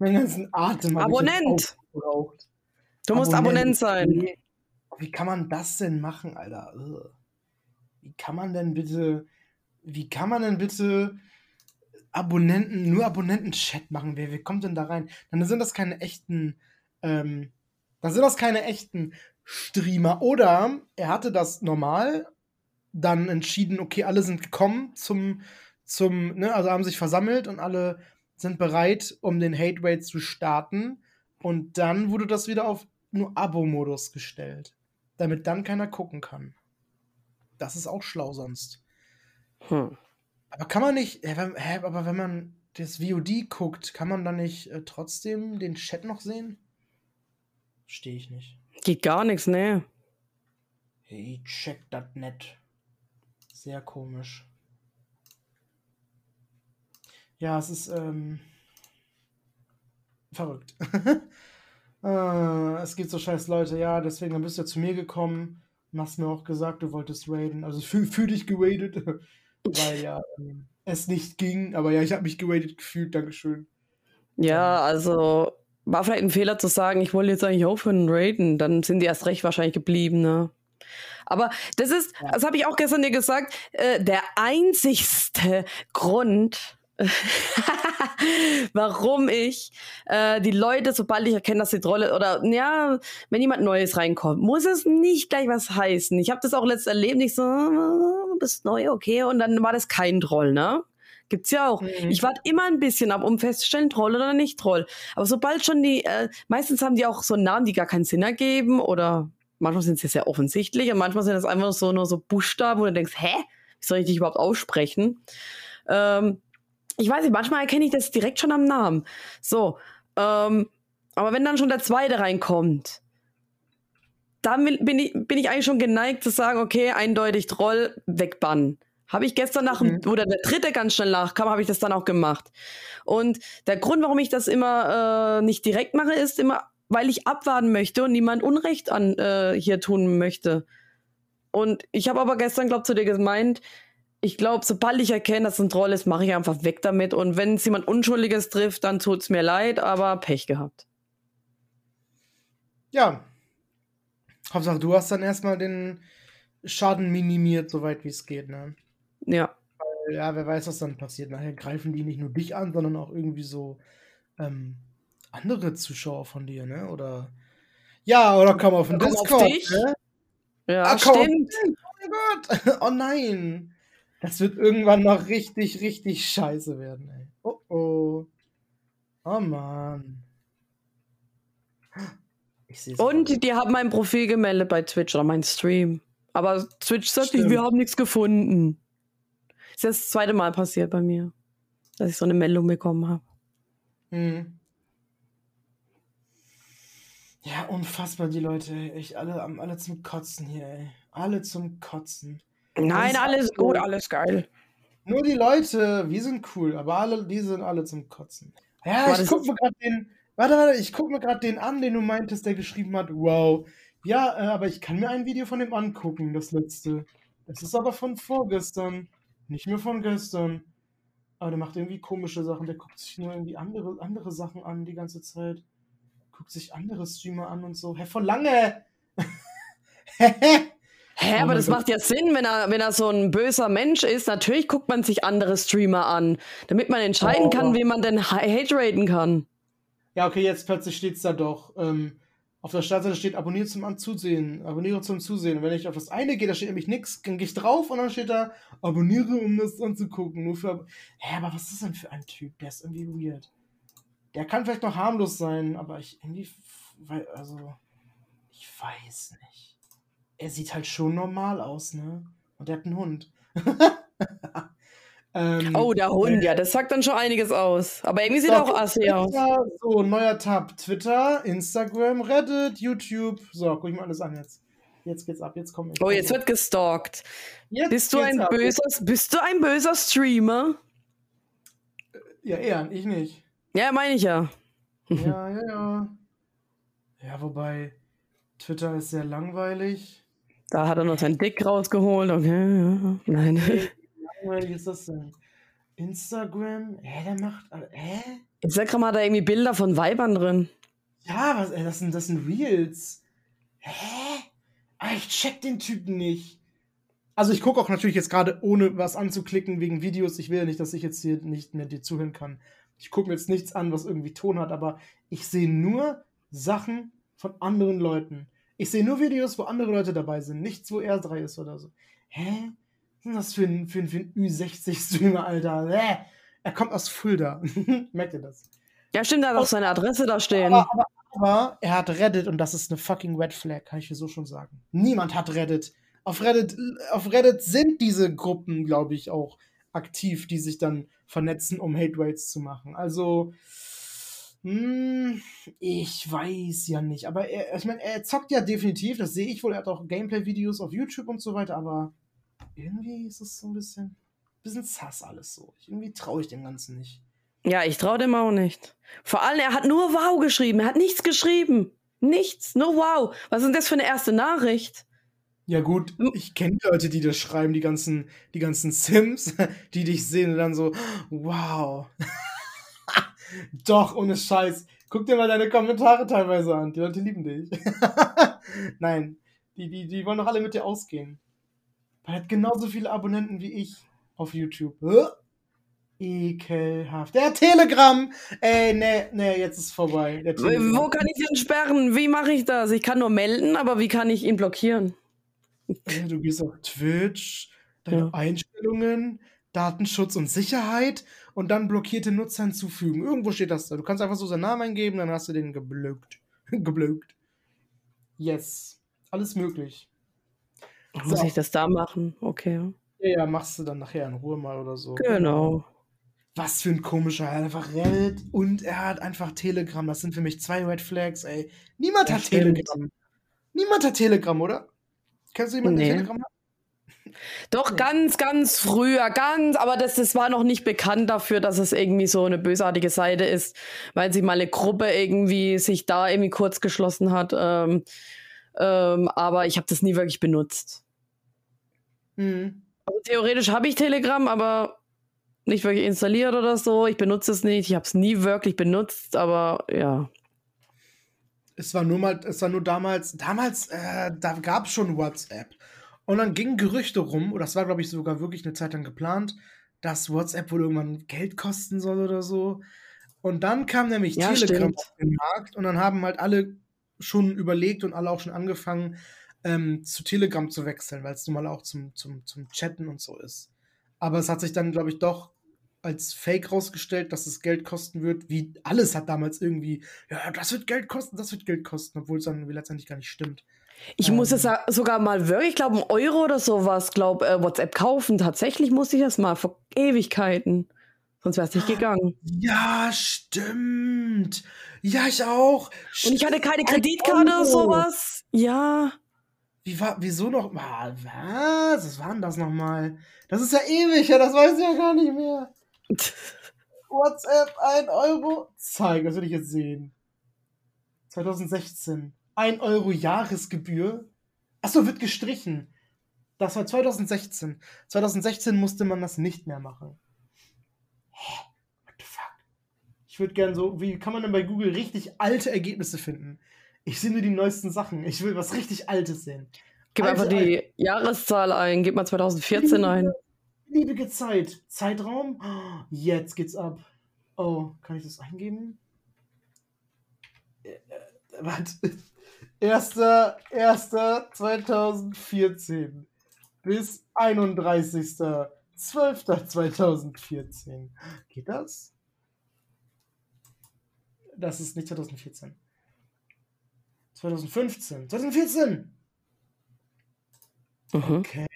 Meinen ganzen Atem. Abonnent! Du musst Abonnent sein. Wie kann man das denn machen, Alter? Wie kann man denn bitte wie kann man denn bitte Abonnenten, nur Abonnenten-Chat machen? Wer, wer kommt denn da rein? Dann sind das keine echten, ähm, dann sind das keine echten Streamer. Oder er hatte das normal, dann entschieden, okay, alle sind gekommen zum, zum, ne, also haben sich versammelt und alle sind bereit, um den Hate Rate zu starten. Und dann wurde das wieder auf nur Abo-Modus gestellt, damit dann keiner gucken kann. Das ist auch schlau sonst. Hm. Aber kann man nicht, hä, aber wenn man das VOD guckt, kann man dann nicht äh, trotzdem den Chat noch sehen? Stehe ich nicht. Geht gar nichts, ne? Hey, check das net. Sehr komisch. Ja, es ist ähm, verrückt. äh, es gibt so scheiß Leute, ja, deswegen bist du ja zu mir gekommen und hast mir auch gesagt, du wolltest raiden. Also für, für dich geradet weil ja ähm, es nicht ging. Aber ja, ich habe mich geratet gefühlt. Dankeschön. Ja, also war vielleicht ein Fehler zu sagen, ich wollte jetzt eigentlich aufhören raiden. Dann sind die erst recht wahrscheinlich geblieben, ne? Aber das ist, ja. das habe ich auch gestern dir gesagt, äh, der einzigste Grund, warum ich äh, die Leute, sobald ich erkenne, dass die Trolle oder ja, wenn jemand Neues reinkommt, muss es nicht gleich was heißen. Ich habe das auch letztes erlebt, ich so, du bist neu, okay, und dann war das kein Troll, ne? Gibt's ja auch. Mhm. Ich warte immer ein bisschen ab, um festzustellen, Troll oder nicht Troll. Aber sobald schon die, äh, meistens haben die auch so Namen, die gar keinen Sinn ergeben oder manchmal sind sie sehr offensichtlich und manchmal sind das einfach so nur so Buchstaben, wo du denkst, hä? Wie soll ich dich überhaupt aussprechen? Ähm, ich weiß nicht, manchmal erkenne ich das direkt schon am Namen. So, ähm, aber wenn dann schon der zweite reinkommt, dann bin ich, bin ich eigentlich schon geneigt zu sagen, okay, eindeutig Troll, wegbannen. Habe ich gestern nach, mhm. oder der dritte ganz schnell nachkam, habe ich das dann auch gemacht. Und der Grund, warum ich das immer äh, nicht direkt mache, ist immer, weil ich abwarten möchte und niemand Unrecht an äh, hier tun möchte. Und ich habe aber gestern, glaube zu dir gemeint, ich glaube, sobald ich erkenne, dass es ein Troll ist, mache ich einfach weg damit. Und wenn es jemand Unschuldiges trifft, dann tut es mir leid, aber Pech gehabt. Ja. Hauptsache, du hast dann erstmal den Schaden minimiert, soweit wie es geht, ne? Ja. Weil, ja, wer weiß, was dann passiert. Nachher greifen die nicht nur dich an, sondern auch irgendwie so ähm, andere Zuschauer von dir, ne? Oder. Ja, oder komm auf den Discord. Auf dich? Ne? Ja, ah, stimmt. Oh mein Gott. Oh nein. Das wird irgendwann noch richtig, richtig scheiße werden, ey. Oh oh. Oh Mann. Und auch. die haben mein Profil gemeldet bei Twitch oder mein Stream. Aber Twitch sagt nicht, wir haben nichts gefunden. Das ist das zweite Mal passiert bei mir, dass ich so eine Meldung bekommen habe. Hm. Ja, unfassbar, die Leute, ey. Echt alle, alle zum Kotzen hier, ey. Alle zum Kotzen. Nein, alles gut, alles geil. Nur die Leute, wir sind cool, aber alle, die sind alle zum Kotzen. Ja, Boah, ich guck mir gerade den, warte, warte, ich guck mir gerade den an, den du meintest, der geschrieben hat, wow. Ja, äh, aber ich kann mir ein Video von dem angucken, das letzte. Es ist aber von vorgestern, nicht mehr von gestern. Aber der macht irgendwie komische Sachen, der guckt sich nur irgendwie andere, andere Sachen an die ganze Zeit. Guckt sich andere Streamer an und so. Hä, von lange! Hä, aber das macht ja Sinn, wenn er, wenn er so ein böser Mensch ist. Natürlich guckt man sich andere Streamer an, damit man entscheiden oh. kann, wie man denn hate raten kann. Ja, okay, jetzt plötzlich steht es da doch. Ähm, auf der Startseite steht abonniert zum Zusehen. Abonniere zum Zusehen. Wenn ich auf das eine gehe, da steht nämlich nichts, dann gehe ich drauf und dann steht da abonniere, um das anzugucken. Nur für. Hä, aber was ist denn für ein Typ? Der ist irgendwie weird. Der kann vielleicht noch harmlos sein, aber ich irgendwie. Also. Ich weiß nicht er sieht halt schon normal aus, ne? Und er hat einen Hund. ähm, oh, der Hund, äh, ja, das sagt dann schon einiges aus. Aber irgendwie sieht er auch assi aus. So, neuer Tab. Twitter, Instagram, Reddit, YouTube. So, guck ich mal alles an jetzt. Jetzt geht's ab, jetzt kommt Oh, jetzt wird gestalkt. Jetzt bist du ein ab. böser, bist du ein böser Streamer? Ja, eher, ich nicht. Ja, meine ich ja. Ja, ja, ja. Ja, wobei Twitter ist sehr langweilig. Da hat er noch sein Dick rausgeholt. Okay, ja. Nein. Hey, wie langweilig ist das denn? Instagram? Hä, der macht. Hä? Instagram hat da irgendwie Bilder von Weibern drin. Ja, was, ey, das sind, das sind Reels. Hä? Ah, ich check den Typen nicht. Also ich gucke auch natürlich jetzt gerade ohne was anzuklicken wegen Videos. Ich will ja nicht, dass ich jetzt hier nicht mehr dir zuhören kann. Ich gucke mir jetzt nichts an, was irgendwie Ton hat, aber ich sehe nur Sachen von anderen Leuten. Ich sehe nur Videos, wo andere Leute dabei sind, nichts, wo er drei ist oder so. Hä? Was ist denn das für ein, für ein, für ein Ü60-Streamer, Alter? Hä? Er kommt aus Fulda. Merkt ihr das? Ja, stimmt, er hat auch seine Adresse da stehen. Aber, aber, aber, er hat Reddit und das ist eine fucking Red Flag, kann ich dir so schon sagen. Niemand hat Reddit. Auf Reddit, auf Reddit sind diese Gruppen, glaube ich, auch aktiv, die sich dann vernetzen, um Hate Rates zu machen. Also, hm, ich weiß ja nicht. Aber er, ich meine, er zockt ja definitiv, das sehe ich wohl. Er hat auch Gameplay-Videos auf YouTube und so weiter, aber irgendwie ist es so ein bisschen, bisschen sass alles so. Irgendwie traue ich dem Ganzen nicht. Ja, ich traue dem auch nicht. Vor allem, er hat nur Wow geschrieben. Er hat nichts geschrieben. Nichts, nur Wow. Was ist denn das für eine erste Nachricht? Ja gut, ich kenne Leute, die das schreiben, die ganzen, die ganzen Sims, die dich sehen und dann so, wow. Doch, ohne Scheiß. Guck dir mal deine Kommentare teilweise an. Die Leute lieben dich. Nein, die, die, die wollen doch alle mit dir ausgehen. Er hat genauso viele Abonnenten wie ich auf YouTube. Ekelhaft. Der Telegram! Ey, nee, nee, jetzt ist vorbei. Wo kann ich ihn sperren? Wie mache ich das? Ich kann nur melden, aber wie kann ich ihn blockieren? Du gehst auf Twitch, deine ja. Einstellungen, Datenschutz und Sicherheit und dann blockierte Nutzer hinzufügen. Irgendwo steht das da. Du kannst einfach so seinen Namen eingeben, dann hast du den geblökt. geblökt. Yes. Alles möglich. Muss so. ich das da machen? Okay. Ja, ja, machst du dann nachher in Ruhe mal oder so. Genau. Was für ein komischer, einfach Reddit und er hat einfach Telegram. Das sind für mich zwei Red Flags, ey. Niemand das hat stimmt. Telegram. Niemand hat Telegram, oder? Kennst du jemanden, nee. der Telegram hat? Doch, ganz, ganz früher, ganz, aber das, das war noch nicht bekannt dafür, dass es irgendwie so eine bösartige Seite ist, weil sich mal eine Gruppe irgendwie sich da irgendwie kurz geschlossen hat. Ähm, ähm, aber ich habe das nie wirklich benutzt. Mhm. Also theoretisch habe ich Telegram, aber nicht wirklich installiert oder so. Ich benutze es nicht. Ich habe es nie wirklich benutzt, aber ja. Es war nur mal, es war nur damals, damals, äh, da gab es schon WhatsApp. Und dann gingen Gerüchte rum, oder das war, glaube ich, sogar wirklich eine Zeit lang geplant, dass WhatsApp wohl irgendwann Geld kosten soll oder so. Und dann kam nämlich ja, Telegram stimmt. auf den Markt und dann haben halt alle schon überlegt und alle auch schon angefangen, ähm, zu Telegram zu wechseln, weil es nun mal auch zum, zum, zum Chatten und so ist. Aber es hat sich dann, glaube ich, doch als Fake rausgestellt, dass es Geld kosten wird, wie alles hat damals irgendwie, ja, das wird Geld kosten, das wird Geld kosten, obwohl es dann letztendlich gar nicht stimmt. Ich ähm, muss es sogar mal wirklich, ich glaube, ein Euro oder sowas, glaube äh, WhatsApp kaufen. Tatsächlich musste ich das mal vor Ewigkeiten. Sonst wäre es nicht gegangen. Ja, stimmt. Ja, ich auch. Und ich hatte keine Kreditkarte oder sowas. Ja. Wie war, wieso noch? Ah, was? Was war denn das nochmal? Das ist ja ewig, ja, das weiß ich ja gar nicht mehr. WhatsApp, 1 Euro. Zeig, das will ich jetzt sehen. 2016. 1 Euro Jahresgebühr. Achso, wird gestrichen. Das war 2016. 2016 musste man das nicht mehr machen. Hä? What the fuck? Ich würde gern so, wie kann man denn bei Google richtig alte Ergebnisse finden? Ich sehe nur die neuesten Sachen. Ich will was richtig Altes sehen. Gib Alte, einfach die alte. Jahreszahl ein. Gib mal 2014 ein. Liebige Zeit. Zeitraum? Oh, Jetzt geht's ab. Oh, kann ich das eingeben? Äh, äh, Warte. 1.1.2014 bis 31.12.2014. Geht das? Das ist nicht 2014. 2015. 2014! Mhm. Okay.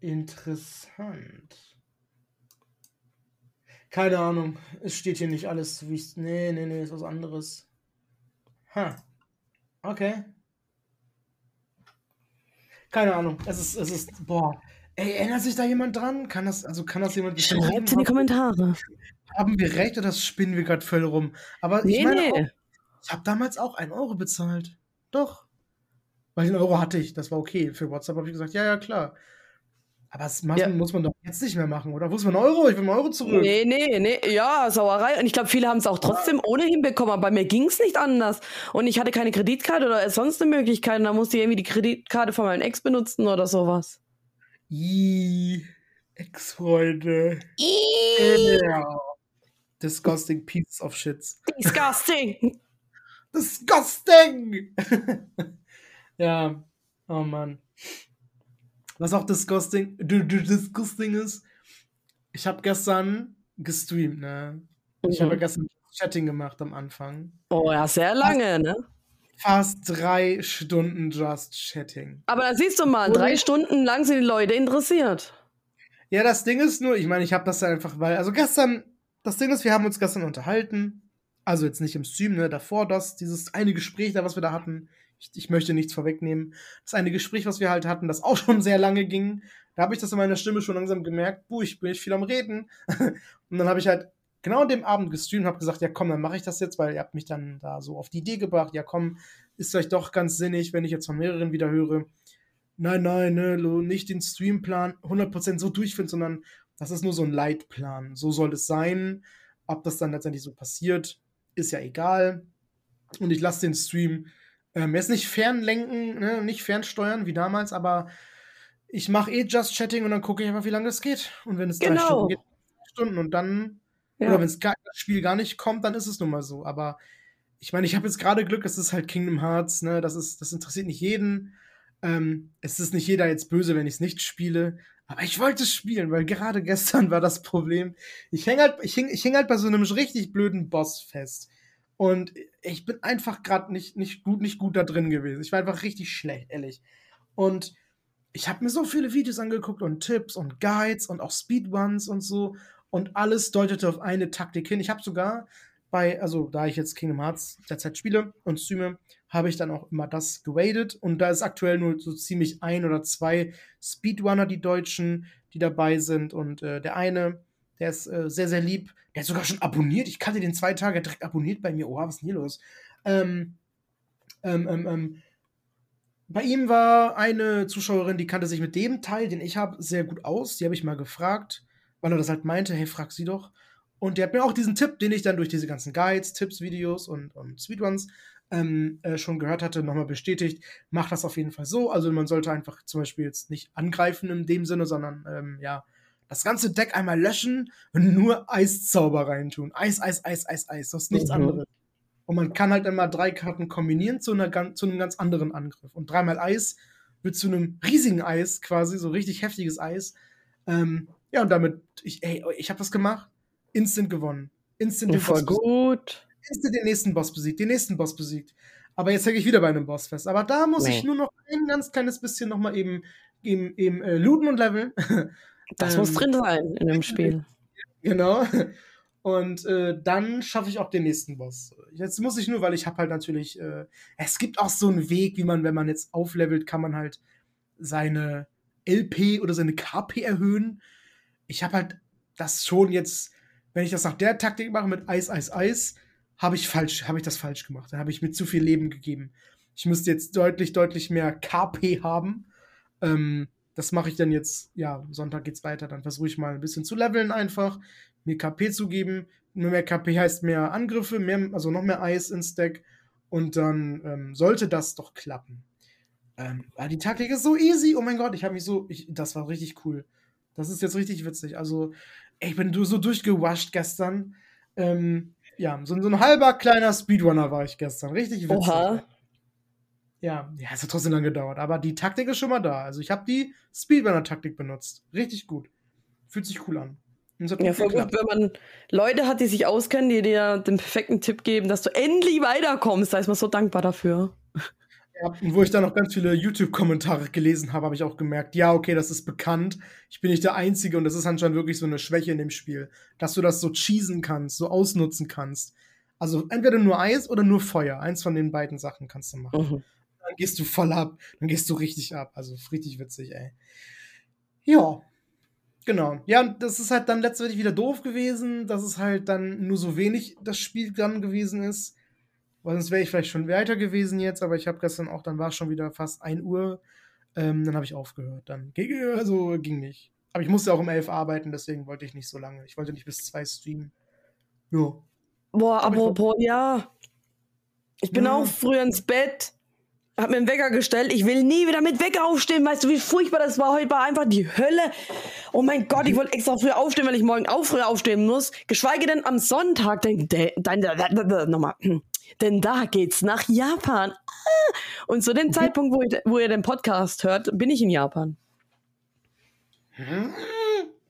Interessant. Keine Ahnung. Es steht hier nicht alles, wie ich. Nee, nee, nee, ist was anderes. Ha. Okay. Keine Ahnung. Es ist, es ist. Boah. Ey, erinnert sich da jemand dran? Kann das, also kann das jemand bestätigen? Schreibt in die Kommentare. Haben wir recht oder spinnen wir gerade voll rum? Aber ich Nee, meine, auch, nee. ich habe damals auch einen Euro bezahlt. Doch. Weil den Euro hatte ich. Das war okay. Für WhatsApp habe ich gesagt, ja, ja, klar. Aber das Ja. muss man doch jetzt nicht mehr machen, oder? Wo ist mein Euro? Ich will meinen Euro zurück. Nee, nee, nee, ja, Sauerei. Und ich glaube, viele haben es auch trotzdem ohnehin bekommen, aber bei mir ging es nicht anders. Und ich hatte keine Kreditkarte oder sonst eine Möglichkeit. Und dann musste ich irgendwie die Kreditkarte von meinem Ex benutzen oder sowas. Ih, Ex-Freunde. Ja. Disgusting piece of shits. Disgusting. Disgusting! ja, oh Mann. Was auch disgusting, disgusting ist, ich habe gestern gestreamt, ne? Ich habe Mhm. gestern Chatting gemacht am Anfang. Oh ja, sehr lange, ne? Fast drei Stunden Just Chatting. Aber da siehst du mal, drei Stunden lang sind die Leute interessiert. Ja, das Ding ist nur, ich meine, ich habe das da einfach, weil, also gestern, das Ding ist, wir haben uns gestern unterhalten. Also jetzt nicht im Stream, ne, davor das, dieses eine Gespräch da, was wir da hatten. Ich, ich möchte nichts vorwegnehmen. Das eine Gespräch, was wir halt hatten, das auch schon sehr lange ging. Da habe ich das in meiner Stimme schon langsam gemerkt, buh, ich bin nicht viel am Reden. Und dann habe ich halt genau an dem Abend gestreamt und habe gesagt, ja komm, dann mache ich das jetzt, weil ihr habt mich dann da so auf die Idee gebracht, ja komm, ist vielleicht doch ganz sinnig, wenn ich jetzt von mehreren wieder höre. Nein, nein, ne, nicht den Streamplan 100% so durchführen, sondern das ist nur so ein Leitplan. So soll es sein. Ob das dann letztendlich so passiert, ist ja egal. Und ich lasse den Stream ähm, jetzt nicht fernlenken, ne, nicht fernsteuern wie damals, aber ich mache eh Just Chatting und dann gucke ich einfach, wie lange das geht. Und wenn es drei Genau. Stunden geht, drei Stunden und dann, Ja. oder wenn das Spiel gar nicht kommt, dann ist es nun mal so. Aber ich meine, ich habe jetzt gerade Glück, es ist halt Kingdom Hearts, ne, das ist, das interessiert nicht jeden. Ähm, es ist nicht jeder jetzt böse, wenn ich es nicht spiele. Aber ich wollte es spielen, weil gerade gestern war das Problem. Ich häng halt, ich häng, ich häng halt bei so einem richtig blöden Boss fest. Und ich bin einfach gerade nicht, nicht gut, nicht gut da drin gewesen. Ich war einfach richtig schlecht, ehrlich. Und ich habe mir so viele Videos angeguckt und Tipps und Guides und auch Speedruns und so. Und alles deutete auf eine Taktik hin. Ich habe sogar bei, also da ich jetzt Kingdom Hearts derzeit spiele und streame, habe ich dann auch immer das gewadet. Und da ist aktuell nur so ziemlich ein oder zwei Speedrunner, die Deutschen, die dabei sind. Und äh, der eine, der ist äh, sehr, sehr lieb. Der hat sogar schon abonniert. Ich kannte den zwei Tage direkt abonniert bei mir. Oha, was ist denn hier los? Ähm, ähm, ähm, ähm, bei ihm war eine Zuschauerin, die kannte sich mit dem Teil, den ich habe, sehr gut aus. Die habe ich mal gefragt, weil er das halt meinte, hey, frag sie doch. Und der hat mir auch diesen Tipp, den ich dann durch diese ganzen Guides, Tipps, Videos und, und Speedruns ähm, äh, schon gehört hatte, nochmal bestätigt. Mach das auf jeden Fall so. Also man sollte einfach zum Beispiel jetzt nicht angreifen in dem Sinne, sondern ähm, ja, das ganze Deck einmal löschen und nur Eiszauber reintun. Eis, Eis, Eis, Eis, Eis. Das ist nichts Mhm. anderes. Und man kann halt immer drei Karten kombinieren zu, einer, zu einem ganz anderen Angriff. Und dreimal Eis wird zu einem riesigen Eis quasi, so richtig heftiges Eis. Ähm, ja, und damit, ich, ey, ich habe das gemacht, instant gewonnen. Instant den, Boss, gut. instant den nächsten Boss besiegt, den nächsten Boss besiegt. Aber jetzt hänge ich wieder bei einem Boss fest. Aber da muss Nee. ich nur noch ein ganz kleines bisschen nochmal eben, eben, eben äh, looten und leveln. Das Ähm, muss drin sein in dem Spiel. Genau. Und äh, dann schaffe ich auch den nächsten Boss. Jetzt muss ich nur, weil ich habe halt natürlich, äh, es gibt auch so einen Weg, wie man, wenn man jetzt auflevelt, kann man halt seine LP oder seine KP erhöhen. Ich habe halt das schon jetzt, wenn ich das nach der Taktik mache mit Eis, Eis, Eis, habe ich falsch, habe ich das falsch gemacht. Da habe ich mir zu viel Leben gegeben. Ich müsste jetzt deutlich, deutlich mehr KP haben. Ähm, das mache ich dann jetzt, ja, Sonntag geht's weiter. Dann versuche ich mal ein bisschen zu leveln einfach, mir KP zu geben. Nur mehr KP heißt mehr Angriffe, mehr, also noch mehr Eis ins Deck. Und dann ähm, sollte das doch klappen. Ähm, die Taktik ist so easy. Oh mein Gott, ich habe mich so. Ich, das war richtig cool. Das ist jetzt richtig witzig. Also, ey, ich bin so durchgewascht gestern. Ähm, ja, so, so, ein halber kleiner Speedrunner war ich gestern. Richtig witzig. Oha. Ja, ja, es hat trotzdem lang gedauert. Aber die Taktik ist schon mal da. Also, ich habe die Speedrunner-Taktik benutzt. Richtig gut. Fühlt sich cool an. Ja, voll gut, wenn man Leute hat, die sich auskennen, die dir den perfekten Tipp geben, dass du endlich weiterkommst. Da ist man so dankbar dafür. Ja, und wo ich dann noch ganz viele YouTube-Kommentare gelesen habe, habe ich auch gemerkt, ja, okay, das ist bekannt. Ich bin nicht der Einzige und das ist anscheinend wirklich so eine Schwäche in dem Spiel, dass du das so cheesen kannst, so ausnutzen kannst. Also entweder nur Eis oder nur Feuer. Eins von den beiden Sachen kannst du machen. Mhm. Dann gehst du voll ab, dann gehst du richtig ab. Also richtig witzig, ey. Ja, Genau. Ja, und das ist halt dann letztendlich wieder doof gewesen, dass es halt dann nur so wenig das Spiel dann gewesen ist. Weil sonst wäre ich vielleicht schon weiter gewesen jetzt, aber ich habe gestern auch, dann war es schon wieder fast 1 Uhr. Ähm, dann habe ich aufgehört. Dann ging, also ging nicht. Aber ich musste auch um 11 arbeiten, deswegen wollte ich nicht so lange. Ich wollte nicht bis 2 streamen. Ja. Boah, apropos, ja. Ich bin ja. auch früher ins Bett, hab mir einen Wecker gestellt. Ich will nie wieder mit Wecker aufstehen. Weißt du, wie furchtbar das war? Heute war einfach die Hölle. Oh mein Gott, ich wollte extra früher aufstehen, weil ich morgen auch früher aufstehen muss. Geschweige denn am Sonntag. Denn, denn, nochmal. Denn da geht's nach Japan. Ah. Und zu dem Zeitpunkt, wo ihr, wo ihr den Podcast hört, bin ich in Japan.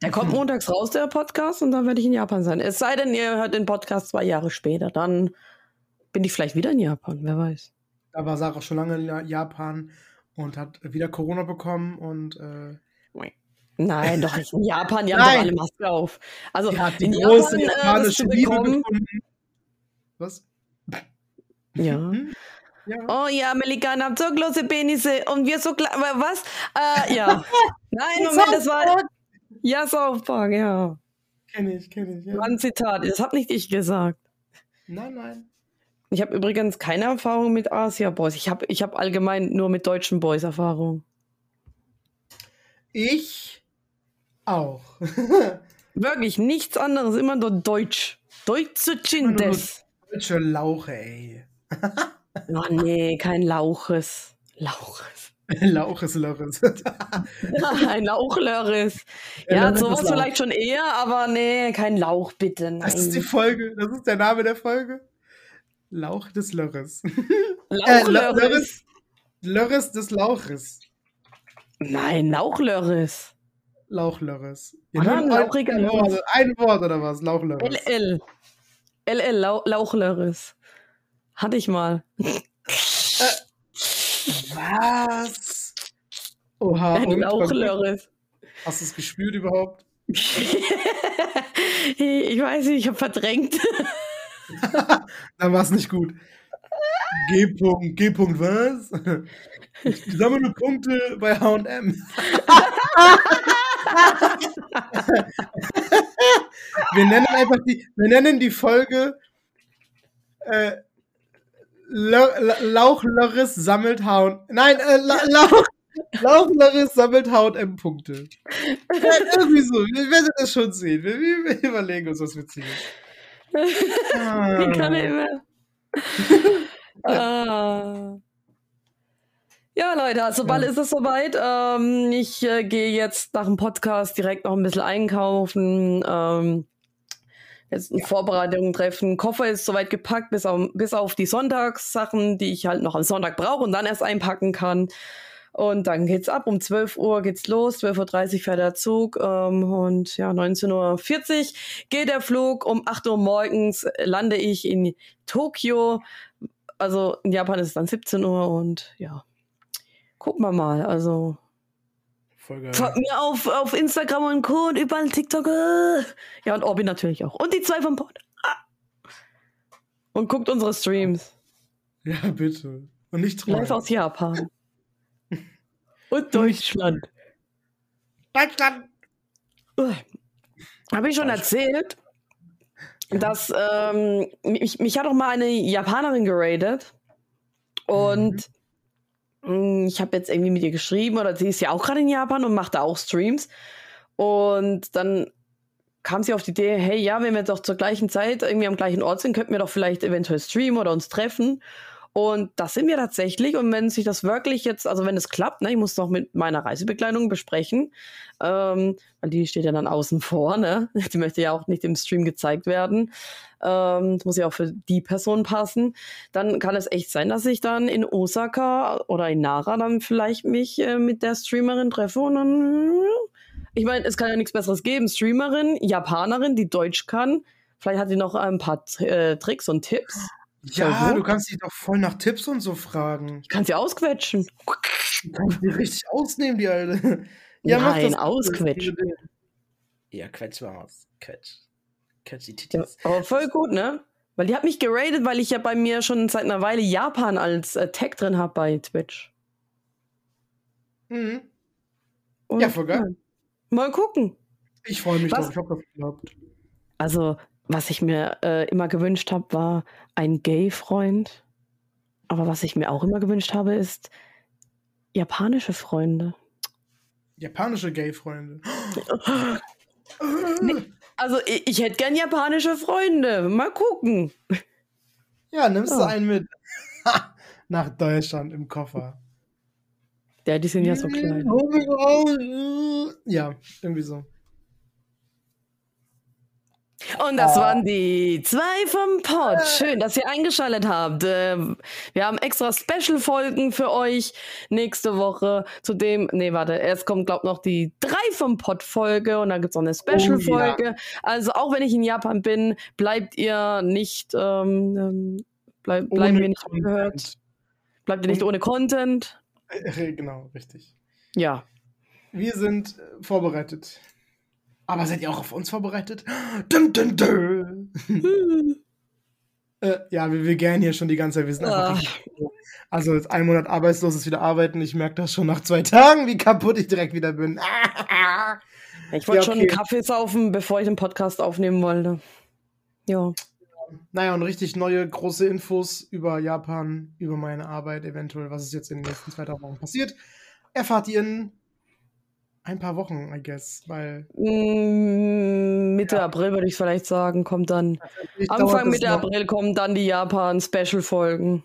Der kommt montags raus, der Podcast, und dann werde ich in Japan sein. Es sei denn, ihr hört den Podcast zwei Jahre später. Dann bin ich vielleicht wieder in Japan, wer weiß. Da war Sarah schon lange in Japan und hat wieder Corona bekommen und äh, Nein, doch nicht. In Japan, die haben doch alle Maske auf. Also ja, die in große Japan, äh, japanische äh, Liebe gefunden. Was? Ja. Hm? ja. Oh ja, Amerikaner haben so große Penisse und wir so klein. Was? Äh, ja. Nein, Moment, das war. Ja, South Park, ja. Kenn ich, kenn ich. Ja. War ein Zitat. Das hab nicht ich gesagt. Nein, nein. Ich habe übrigens keine Erfahrung mit Asia Boys. Ich habe ich hab allgemein nur mit deutschen Boys Erfahrung. Ich auch. Wirklich nichts anderes, immer nur Deutsch. Deutsche Chindes. Deutsche Lauche, ey. oh nee, kein Lauches. Lauches. Lauches Lörres. ein Lauchlörres. Ja, ja sowas vielleicht schon eher, aber nee, kein Lauch, bitte. Nein. Das ist die Folge, das ist der Name der Folge. Lauch des Lörres. Lauchlörres. Äh, Lörres des Lauches. Nein, Lauchlörres. Lauchlörres. Ja, ah, ein, ein, Wort, ein Wort oder was? Lauchlörres. LL. LL, Lau Lauchlörres. Hatte ich mal. Äh, was? Oha. Ein Lauchlörres. Hast du es gespürt überhaupt? ich weiß nicht, ich habe verdrängt. Dann war es nicht gut. G. -Punkt, G. -Punkt was? Ich sammle Punkte bei HM. wir nennen einfach die, wir nennen die Folge äh, Lauchlöris sammelt H&M. Nein, äh, Lauch, Lauchlöris sammelt H&M Punkte. irgendwie so. Wir werden das schon sehen. Wir, wir überlegen uns was Witziges. Ah. Ich kann nicht mehr. ah. Ja, Leute, also bald ja. ist es soweit. Ähm, ich äh, gehe jetzt nach dem Podcast direkt noch ein bisschen einkaufen. Ähm, jetzt ja. Vorbereitungen treffen. Koffer ist soweit gepackt, bis auf, bis auf die Sonntagssachen, die ich halt noch am Sonntag brauche und dann erst einpacken kann. Und dann geht's ab. Um 12 Uhr geht's los. 12.30 Uhr fährt der Zug. Ähm, und ja, 19.40 Uhr geht der Flug. Um 8 Uhr morgens lande ich in Tokio. Also in Japan ist es dann 17 Uhr und ja, gucken wir mal. Also. Folgt mir auf, auf Instagram und Co. und überall TikTok. äh. Ja, und Orbi natürlich auch. Und die zwei vom Pod. Ah. Und guckt unsere Streams. Ja, bitte. Und nicht Live aus Japan. Und Deutschland. Deutschland! Habe ich schon erzählt, dass ähm, mich, mich hat auch mal eine Japanerin geradet. Und mh, ich habe jetzt irgendwie mit ihr geschrieben, oder sie ist ja auch gerade in Japan und macht da auch Streams. Und dann kam sie auf die Idee, hey, ja, wenn wir doch zur gleichen Zeit irgendwie am gleichen Ort sind, könnten wir doch vielleicht eventuell streamen oder uns treffen. Und das sind wir tatsächlich. Und wenn sich das wirklich jetzt, also wenn es klappt, ne, ich muss noch mit meiner Reisebekleidung besprechen, ähm, weil die steht ja dann außen vor, ne? Die möchte ja auch nicht im Stream gezeigt werden. Ähm, das muss ja auch für die Person passen. Dann kann es echt sein, dass ich dann in Osaka oder in Nara dann vielleicht mich äh, mit der Streamerin treffe und dann. Ich meine, es kann ja nichts Besseres geben. Streamerin, Japanerin, die Deutsch kann. Vielleicht hat sie noch ein paar äh, Tricks und Tipps. Ja, gut. du kannst dich doch voll nach Tipps und so fragen. Ich kann sie ausquetschen. Du kannst die richtig ausnehmen, die Alte. mach Nein, das. ausquetschen. Ja, quetsch mal aus. Quetsch. Quetsch die Ja, Titties. aber voll gut, ne? Weil die hat mich geradet, weil ich ja bei mir schon seit einer Weile Japan als äh, Tag drin habe bei Twitch. Mhm. Und, Ja, voll geil. Mal gucken. Ich freue mich Was? drauf. Ich hab das geglaubt. Also, was ich mir äh, immer gewünscht habe, war ein Gay-Freund. Aber was ich mir auch immer gewünscht habe, ist japanische Freunde. Japanische Gay-Freunde. Also, ich, ich hätte gern japanische Freunde. Mal gucken. Ja, nimmst du Ja. einen mit. Nach Deutschland im Koffer. Ja, die sind ja so klein. Ja, irgendwie so. Und das Oh. waren die zwei vom Pod. Schön, dass ihr eingeschaltet habt. Ähm, Wir haben extra Special-Folgen für euch nächste Woche. Zudem, nee, warte, erst kommt, glaub noch die drei vom Pod-Folge und dann gibt's noch eine Special-Folge. Also auch wenn ich in Japan bin, bleibt ihr nicht, ähm, ähm, bleib, bleiben Ohne wir nicht Content. gehört. Bleibt ihr nicht ohne Content. Äh, Genau, richtig. Ja. Wir sind äh, vorbereitet. Aber seid ihr auch auf uns vorbereitet? Dun, dun, dun. äh, ja, wir, wir gern hier schon die ganze Zeit. Wir sind einfach. Also jetzt ein Monat arbeitslos ist wieder arbeiten. Ich merke das schon nach zwei Tagen, wie kaputt ich direkt wieder bin. Ich wollte Ja, schon okay. einen Kaffee saufen, bevor ich den Podcast aufnehmen wollte. Ja. Naja, und richtig neue große Infos über Japan, über meine Arbeit, eventuell, was ist jetzt in den nächsten zwei drei Wochen passiert, erfahrt ihr in ein paar Wochen, I guess. Weil Mm, Mitte Ja. April würde ich vielleicht sagen, kommt dann. dauert Anfang Mitte. April kommen dann die Japan-Special-Folgen.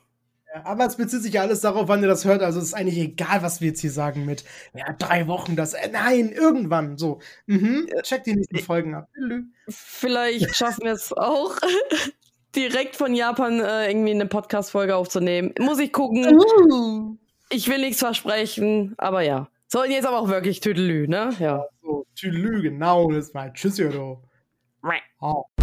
Ja, aber es bezieht sich ja alles darauf, wann ihr das hört. Also es ist eigentlich egal, was wir jetzt hier sagen mit ja, drei Wochen, das. Äh, nein, irgendwann. So. Mhm. Checkt die nächsten Folgen ab. Vielleicht schaffen wir es auch, direkt von Japan äh, irgendwie eine Podcast-Folge aufzunehmen. Muss ich gucken. Uh. Ich will nichts versprechen, aber ja. So, und jetzt aber auch wirklich Tüdelü, ne? Ja. So, tschüss, genau. Das war Tschüss, Jodo. Oh.